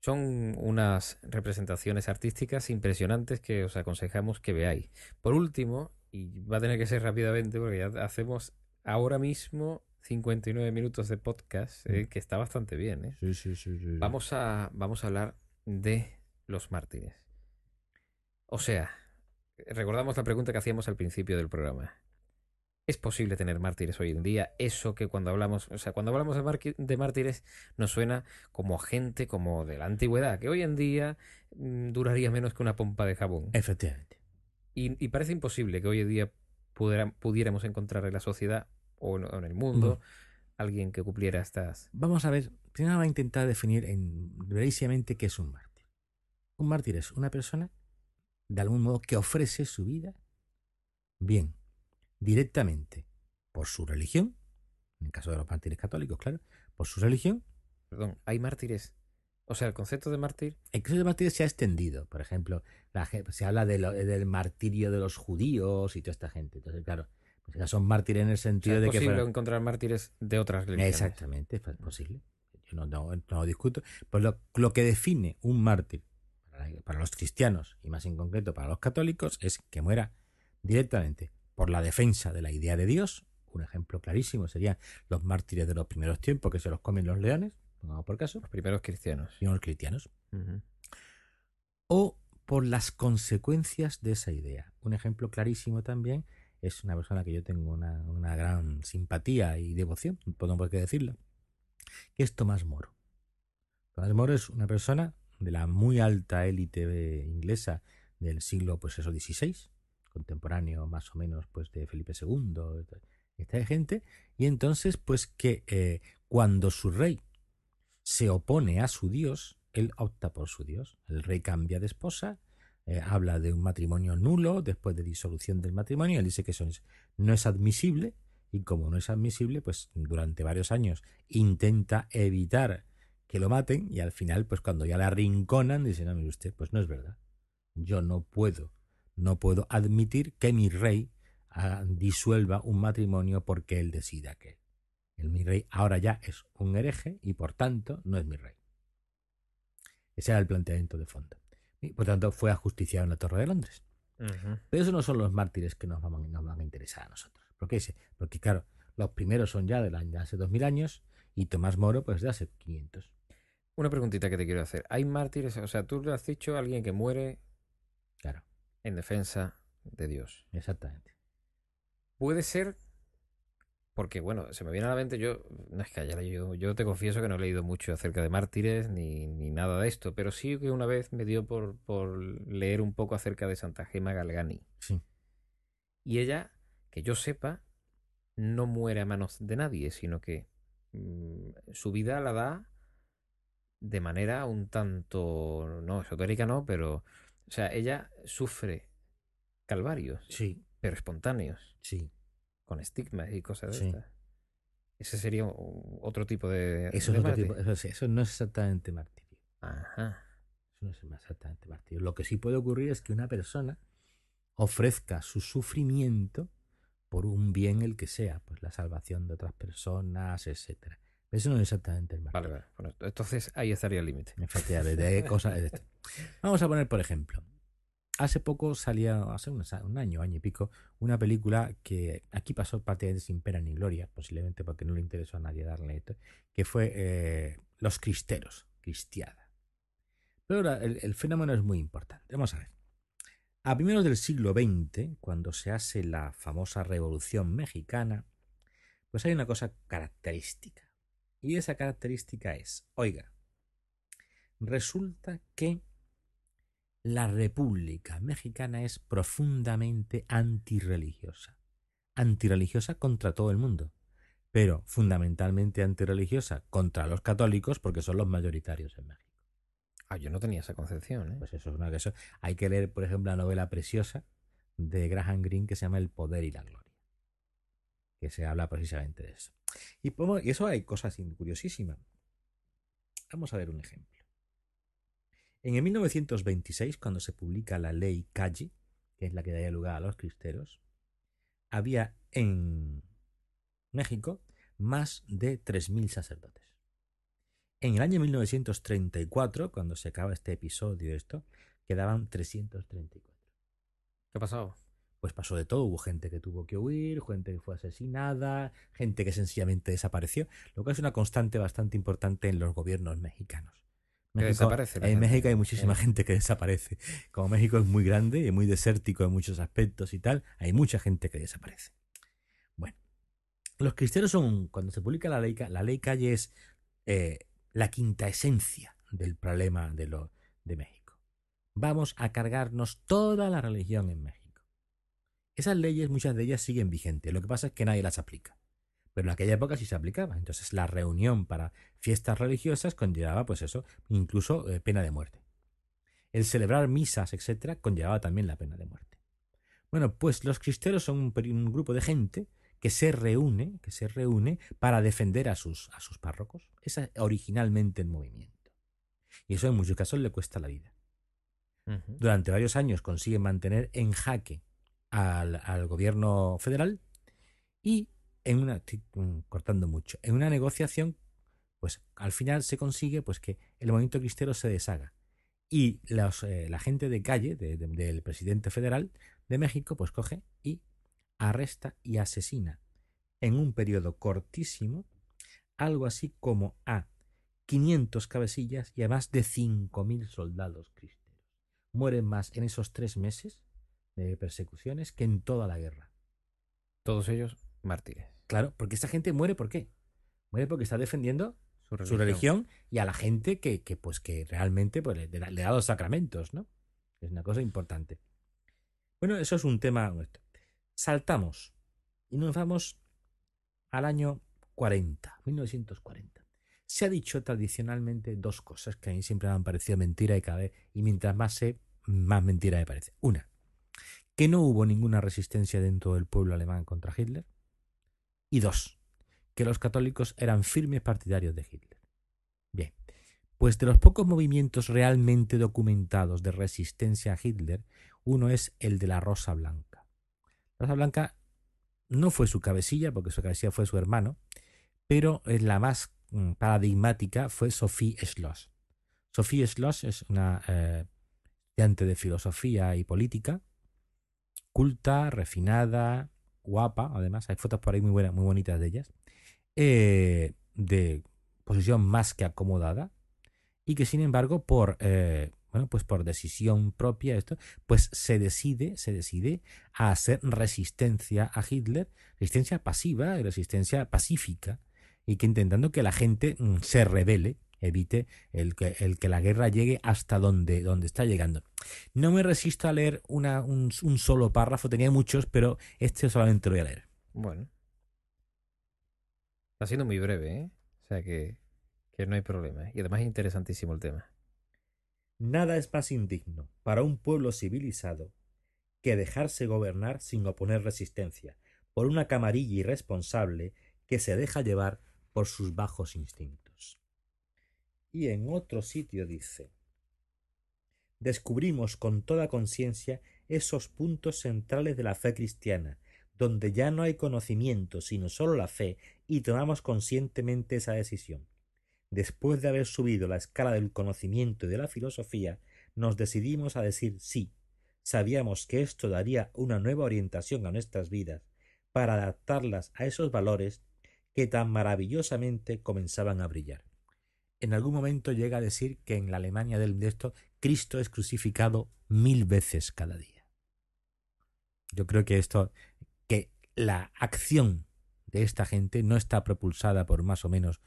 Son unas representaciones artísticas impresionantes que os aconsejamos que veáis. Por último, y va a tener que ser rápidamente porque ya hacemos ahora mismo 59 minutos de podcast, eh, Mm. que está bastante bien. ¿eh? Sí, sí, sí, sí, sí. Vamos, a, vamos a hablar de los mártires. O sea, recordamos la pregunta que hacíamos al principio del programa. ¿Es posible tener mártires hoy en día? Eso que cuando hablamos, o sea, cuando hablamos de, mártires nos suena como gente como de la antigüedad, que hoy en día mm, duraría menos que una pompa de jabón. Efectivamente. Y, y parece imposible que hoy en día pudiera- pudiéramos encontrar en la sociedad o en, o en el mundo alguien que cumpliera estas... Vamos a ver, primero va a intentar definir en, brevísimamente qué es un mártir. Un mártir es una persona, de algún modo, que ofrece su vida, bien, directamente por su religión, en el caso de los mártires católicos, claro, por su religión. Perdón, hay mártires. O sea, el concepto de mártir. El concepto de mártir se ha extendido. Por ejemplo, la, se habla de lo, del martirio de los judíos y toda esta gente. Entonces, claro, pues ya son mártires en el sentido o sea, de es que. posible encontrar mártires de otras religiones. Exactamente, es posible. Yo no, no, no discuto. Pues lo, lo, que define un mártir para, los cristianos y más en concreto para los católicos es que muera directamente por la defensa de la idea de Dios. Un ejemplo clarísimo serían los mártires de los primeros tiempos que se los comen los leones, pongamos por caso. Los primeros cristianos. Primeros cristianos. Uh -huh. O por las consecuencias de esa idea. Un ejemplo clarísimo también es una persona que yo tengo una, una gran simpatía y devoción, no por qué decirlo, que es Tomás Moro. Tomás Moro es una persona de la muy alta élite inglesa del siglo, pues eso, XVI, contemporáneo más o menos pues de Felipe II, esta gente, y entonces pues que eh, cuando su rey se opone a su dios, él opta por su dios. El rey cambia de esposa, eh, habla de un matrimonio nulo después de disolución del matrimonio, él dice que eso es, no es admisible, y como no es admisible, pues durante varios años intenta evitar que lo maten, y al final, pues cuando ya la arrinconan, dice, no, mire usted, pues no es verdad. Yo no puedo no puedo admitir que mi rey uh, disuelva un matrimonio porque él decida que el mi rey ahora ya es un hereje y por tanto no es mi rey. Ese era el planteamiento de fondo. Y por tanto fue ajusticiado en la Torre de Londres. Uh -huh. Pero esos no son los mártires que nos van, nos van a interesar a nosotros. ¿Por qué? Porque claro, los primeros son ya de, de hace 2000 años y Tomás Moro pues de hace 500. Una preguntita que te quiero hacer. ¿Hay mártires? O sea, tú le has dicho a alguien que muere Claro. en defensa de Dios. Exactamente. Puede ser, porque bueno, se me viene a la mente, yo, no es que haya leído, yo te confieso que no he leído mucho acerca de mártires ni, ni nada de esto, pero sí que una vez me dio por, por leer un poco acerca de Santa Gema Galgani. Sí. Y ella, que yo sepa, no muere a manos de nadie, sino que su vida la da de manera un tanto, no, esotérica no, pero, o sea, ella sufre calvarios, Sí, pero espontáneos, sí. con estigmas y cosas de Sí. estas. Ese sería otro tipo de... Eso, de es otro tipo- eso, sí, eso no es exactamente martirio. Ajá. Eso no es exactamente martirio. Lo que sí puede ocurrir es que una persona ofrezca su sufrimiento por un bien el que sea, pues la salvación de otras personas, etcétera. Eso no es exactamente el martirio. Vale, vale. Bueno, entonces ahí estaría el límite. Efectivamente, cosas de esto. Vamos a poner, por ejemplo, hace poco salía, hace un, un año, año y pico, una película que aquí pasó prácticamente sin pena ni gloria, posiblemente porque no le interesó a nadie darle esto, que fue eh, Los Cristeros, Cristiada. Pero ahora el, el fenómeno es muy importante. Vamos a ver. A primeros del siglo XX, cuando se hace la famosa Revolución Mexicana, pues hay una cosa característica. Y esa característica es, oiga, resulta que la República Mexicana es profundamente antirreligiosa. Antirreligiosa contra todo el mundo, pero fundamentalmente antirreligiosa contra los católicos porque son los mayoritarios en México. Ah, yo no tenía esa concepción, ¿eh? Pues eso es una cosa. Hay que leer, por ejemplo, la novela preciosa de Graham Greene que se llama El poder y la gloria, que se habla precisamente de eso. Y, y eso hay cosas curiosísimas. Vamos a ver un ejemplo. En el 1926, cuando se publica la ley Calle, que es la que daría lugar a los cristeros, había en México más de 3.000 sacerdotes. En el año 1934, cuando se acaba este episodio, esto, quedaban 334. ¿Qué ha pasado? Pues pasó de todo, hubo gente que tuvo que huir, gente que fue asesinada, gente que sencillamente desapareció, lo cual es una constante bastante importante en los gobiernos mexicanos. Que desaparece en. México hay muchísima Eh. gente que desaparece. Como México es muy grande y muy desértico en muchos aspectos y tal, hay mucha gente que desaparece. Bueno, los cristianos son, cuando se publica la ley, la ley calle es eh, la quinta esencia del problema de, lo, de México. Vamos a cargarnos toda la religión en México. Esas leyes, muchas de ellas siguen vigentes. Lo que pasa es que nadie las aplica. Pero en aquella época sí se aplicaba. Entonces la reunión para fiestas religiosas conllevaba, pues eso, incluso eh, pena de muerte. El celebrar misas, etcétera, conllevaba también la pena de muerte. Bueno, pues los cristeros son un, grupo de gente que se reúne, que se reúne para defender a sus, a sus párrocos. Ese es originalmente el movimiento. Y eso en muchos casos le cuesta la vida. Durante varios años consigue mantener en jaque al, al gobierno federal y en una mm, cortando mucho, en una negociación, pues al final se consigue pues que el movimiento cristero se deshaga y eh, la gente de calle del presidente federal de México pues coge y arresta y asesina en un periodo cortísimo algo así como a 500 cabecillas y a más de 5.000 soldados cristeros. Mueren más en esos tres meses de persecuciones que en toda la guerra. Todos ellos mártires. Claro, porque esta gente muere ¿por qué? Muere porque está defendiendo su religión, y a la gente que, pues que realmente pues, le, da los sacramentos, ¿no? Es una cosa importante. Bueno, eso es un tema nuestro. Saltamos y nos vamos al año 40, 1940. Se ha dicho tradicionalmente dos cosas que a mí siempre me han parecido mentira y cada vez, y mientras más sé, más mentira me parece. Una, que no hubo ninguna resistencia dentro del pueblo alemán contra Hitler. Y dos, que los católicos eran firmes partidarios de Hitler. Bien, pues de los pocos movimientos realmente documentados de resistencia a Hitler, uno es el de la Rosa Blanca. Rosa Blanca no fue su cabecilla, porque su cabecilla fue su hermano, pero la más mm, paradigmática fue Sophie Schloss. Sophie Schloss es una eh, estudiante de filosofía y política, culta, refinada, guapa, además, hay fotos por ahí muy buenas, muy bonitas de ellas, eh, de posición más que acomodada y que sin embargo por eh, bueno pues por decisión propia esto pues se decide se decide a hacer resistencia a Hitler resistencia pasiva y resistencia pacífica y que intentando que la gente mm, se revele evite el que, el que la guerra llegue hasta donde, donde está llegando. No me resisto a leer un, solo párrafo, tenía muchos, pero este solamente lo voy a leer. Bueno. Está siendo muy breve, ¿eh? O sea que, que no hay problema. ¿eh? Y además es interesantísimo el tema. Nada es más indigno para un pueblo civilizado que dejarse gobernar sin oponer resistencia por una camarilla irresponsable que se deja llevar por sus bajos instintos. Y en otro sitio dice Descubrimos con toda conciencia esos puntos centrales de la fe cristiana donde ya no hay conocimiento sino solo la fe y tomamos conscientemente esa decisión. Después de haber subido la escala del conocimiento y de la filosofía, nos decidimos a decir sí. Sabíamos que esto daría una nueva orientación a nuestras vidas, para adaptarlas a esos valores que tan maravillosamente comenzaban a brillar. En algún momento llega a decir que en la Alemania del esto Cristo es crucificado mil veces cada día. Yo creo que esto la acción de esta gente no está propulsada por más o menos,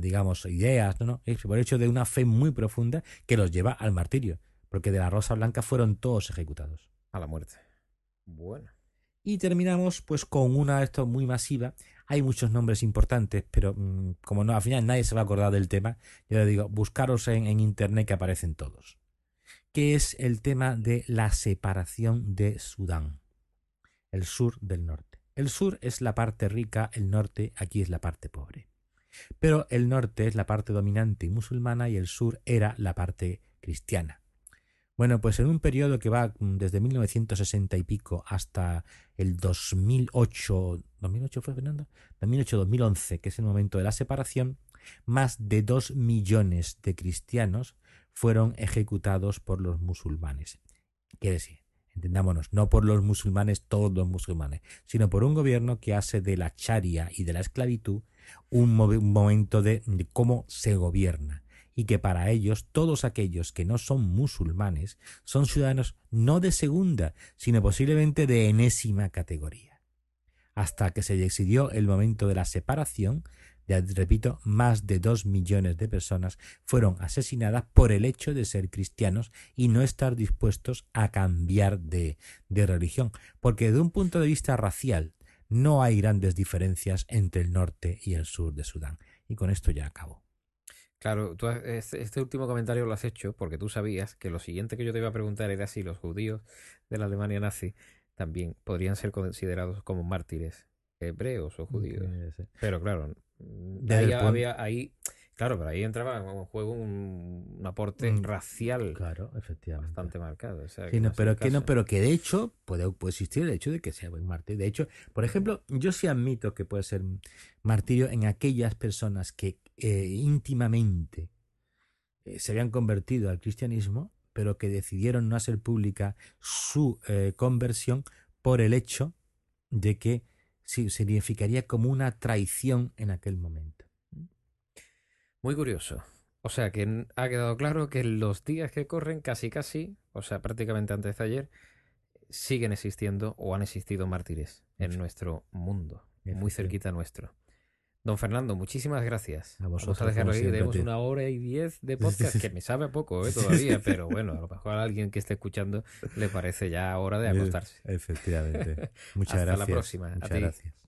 digamos, ideas, no, es por hecho de una fe muy profunda que los lleva al martirio, porque de la Rosa Blanca fueron todos ejecutados. A la muerte. Bueno. Y terminamos pues con una de esto muy masiva. Hay muchos nombres importantes, pero mm, como no, al final nadie se va a acordar del tema, yo le digo, buscaros en, en internet que aparecen todos. Que es el tema de la separación de Sudán, el sur del norte. El sur es la parte rica, el norte aquí es la parte pobre. Pero el norte es la parte dominante y musulmana y el sur era la parte cristiana. Bueno, pues en un periodo que va desde 1960 y pico hasta el 2008, 2008 fue Fernando, 2008-2011, que es el momento de la separación, más de dos millones de cristianos fueron ejecutados por los musulmanes. Quiere decir, entendámonos, no por los musulmanes, todos los musulmanes, sino por un gobierno que hace de la charia y de la esclavitud un, momento de, cómo se gobierna y que para ellos todos aquellos que no son musulmanes son ciudadanos no de segunda, sino posiblemente de enésima categoría. Hasta que se decidió el momento de la separación, ya repito, más de dos millones de personas fueron asesinadas por el hecho de ser cristianos y no estar dispuestos a cambiar de, de religión. Porque desde un punto de vista racial no hay grandes diferencias entre el norte y el sur de Sudán. Y con esto ya acabo. Claro, tú este, este último comentario lo has hecho porque tú sabías que lo siguiente que yo te iba a preguntar era si los judíos de la Alemania nazi también podrían ser considerados como mártires hebreos o judíos. Pero claro, ahí el pun- había ahí, claro, pero ahí entraba en juego un, un aporte Mm, racial Claro, efectivamente. bastante marcado. o sea, Sí, que no, pero que no, pero que de hecho puede, puede existir el hecho de que sea buen martirio. De hecho, por ejemplo, yo sí admito que puede ser martirio en aquellas personas que eh, íntimamente eh, se habían convertido al cristianismo, pero que decidieron no hacer pública su eh, conversión por el hecho de que significaría como una traición en aquel momento. Muy curioso. O sea, que ha quedado claro que los días que corren, casi casi, o sea, prácticamente antes de ayer, siguen existiendo o han existido mártires en nuestro mundo, muy cerquita nuestro. Don Fernando, muchísimas gracias. A Vamos vosotros, a dejarlo ahí. Tenemos una hora y diez de podcast que me sabe a poco ¿eh? todavía, pero bueno, a lo mejor a alguien que esté escuchando le parece ya hora de acostarse. Efectivamente. Muchas Hasta la gracias. próxima. A Muchas ti. gracias.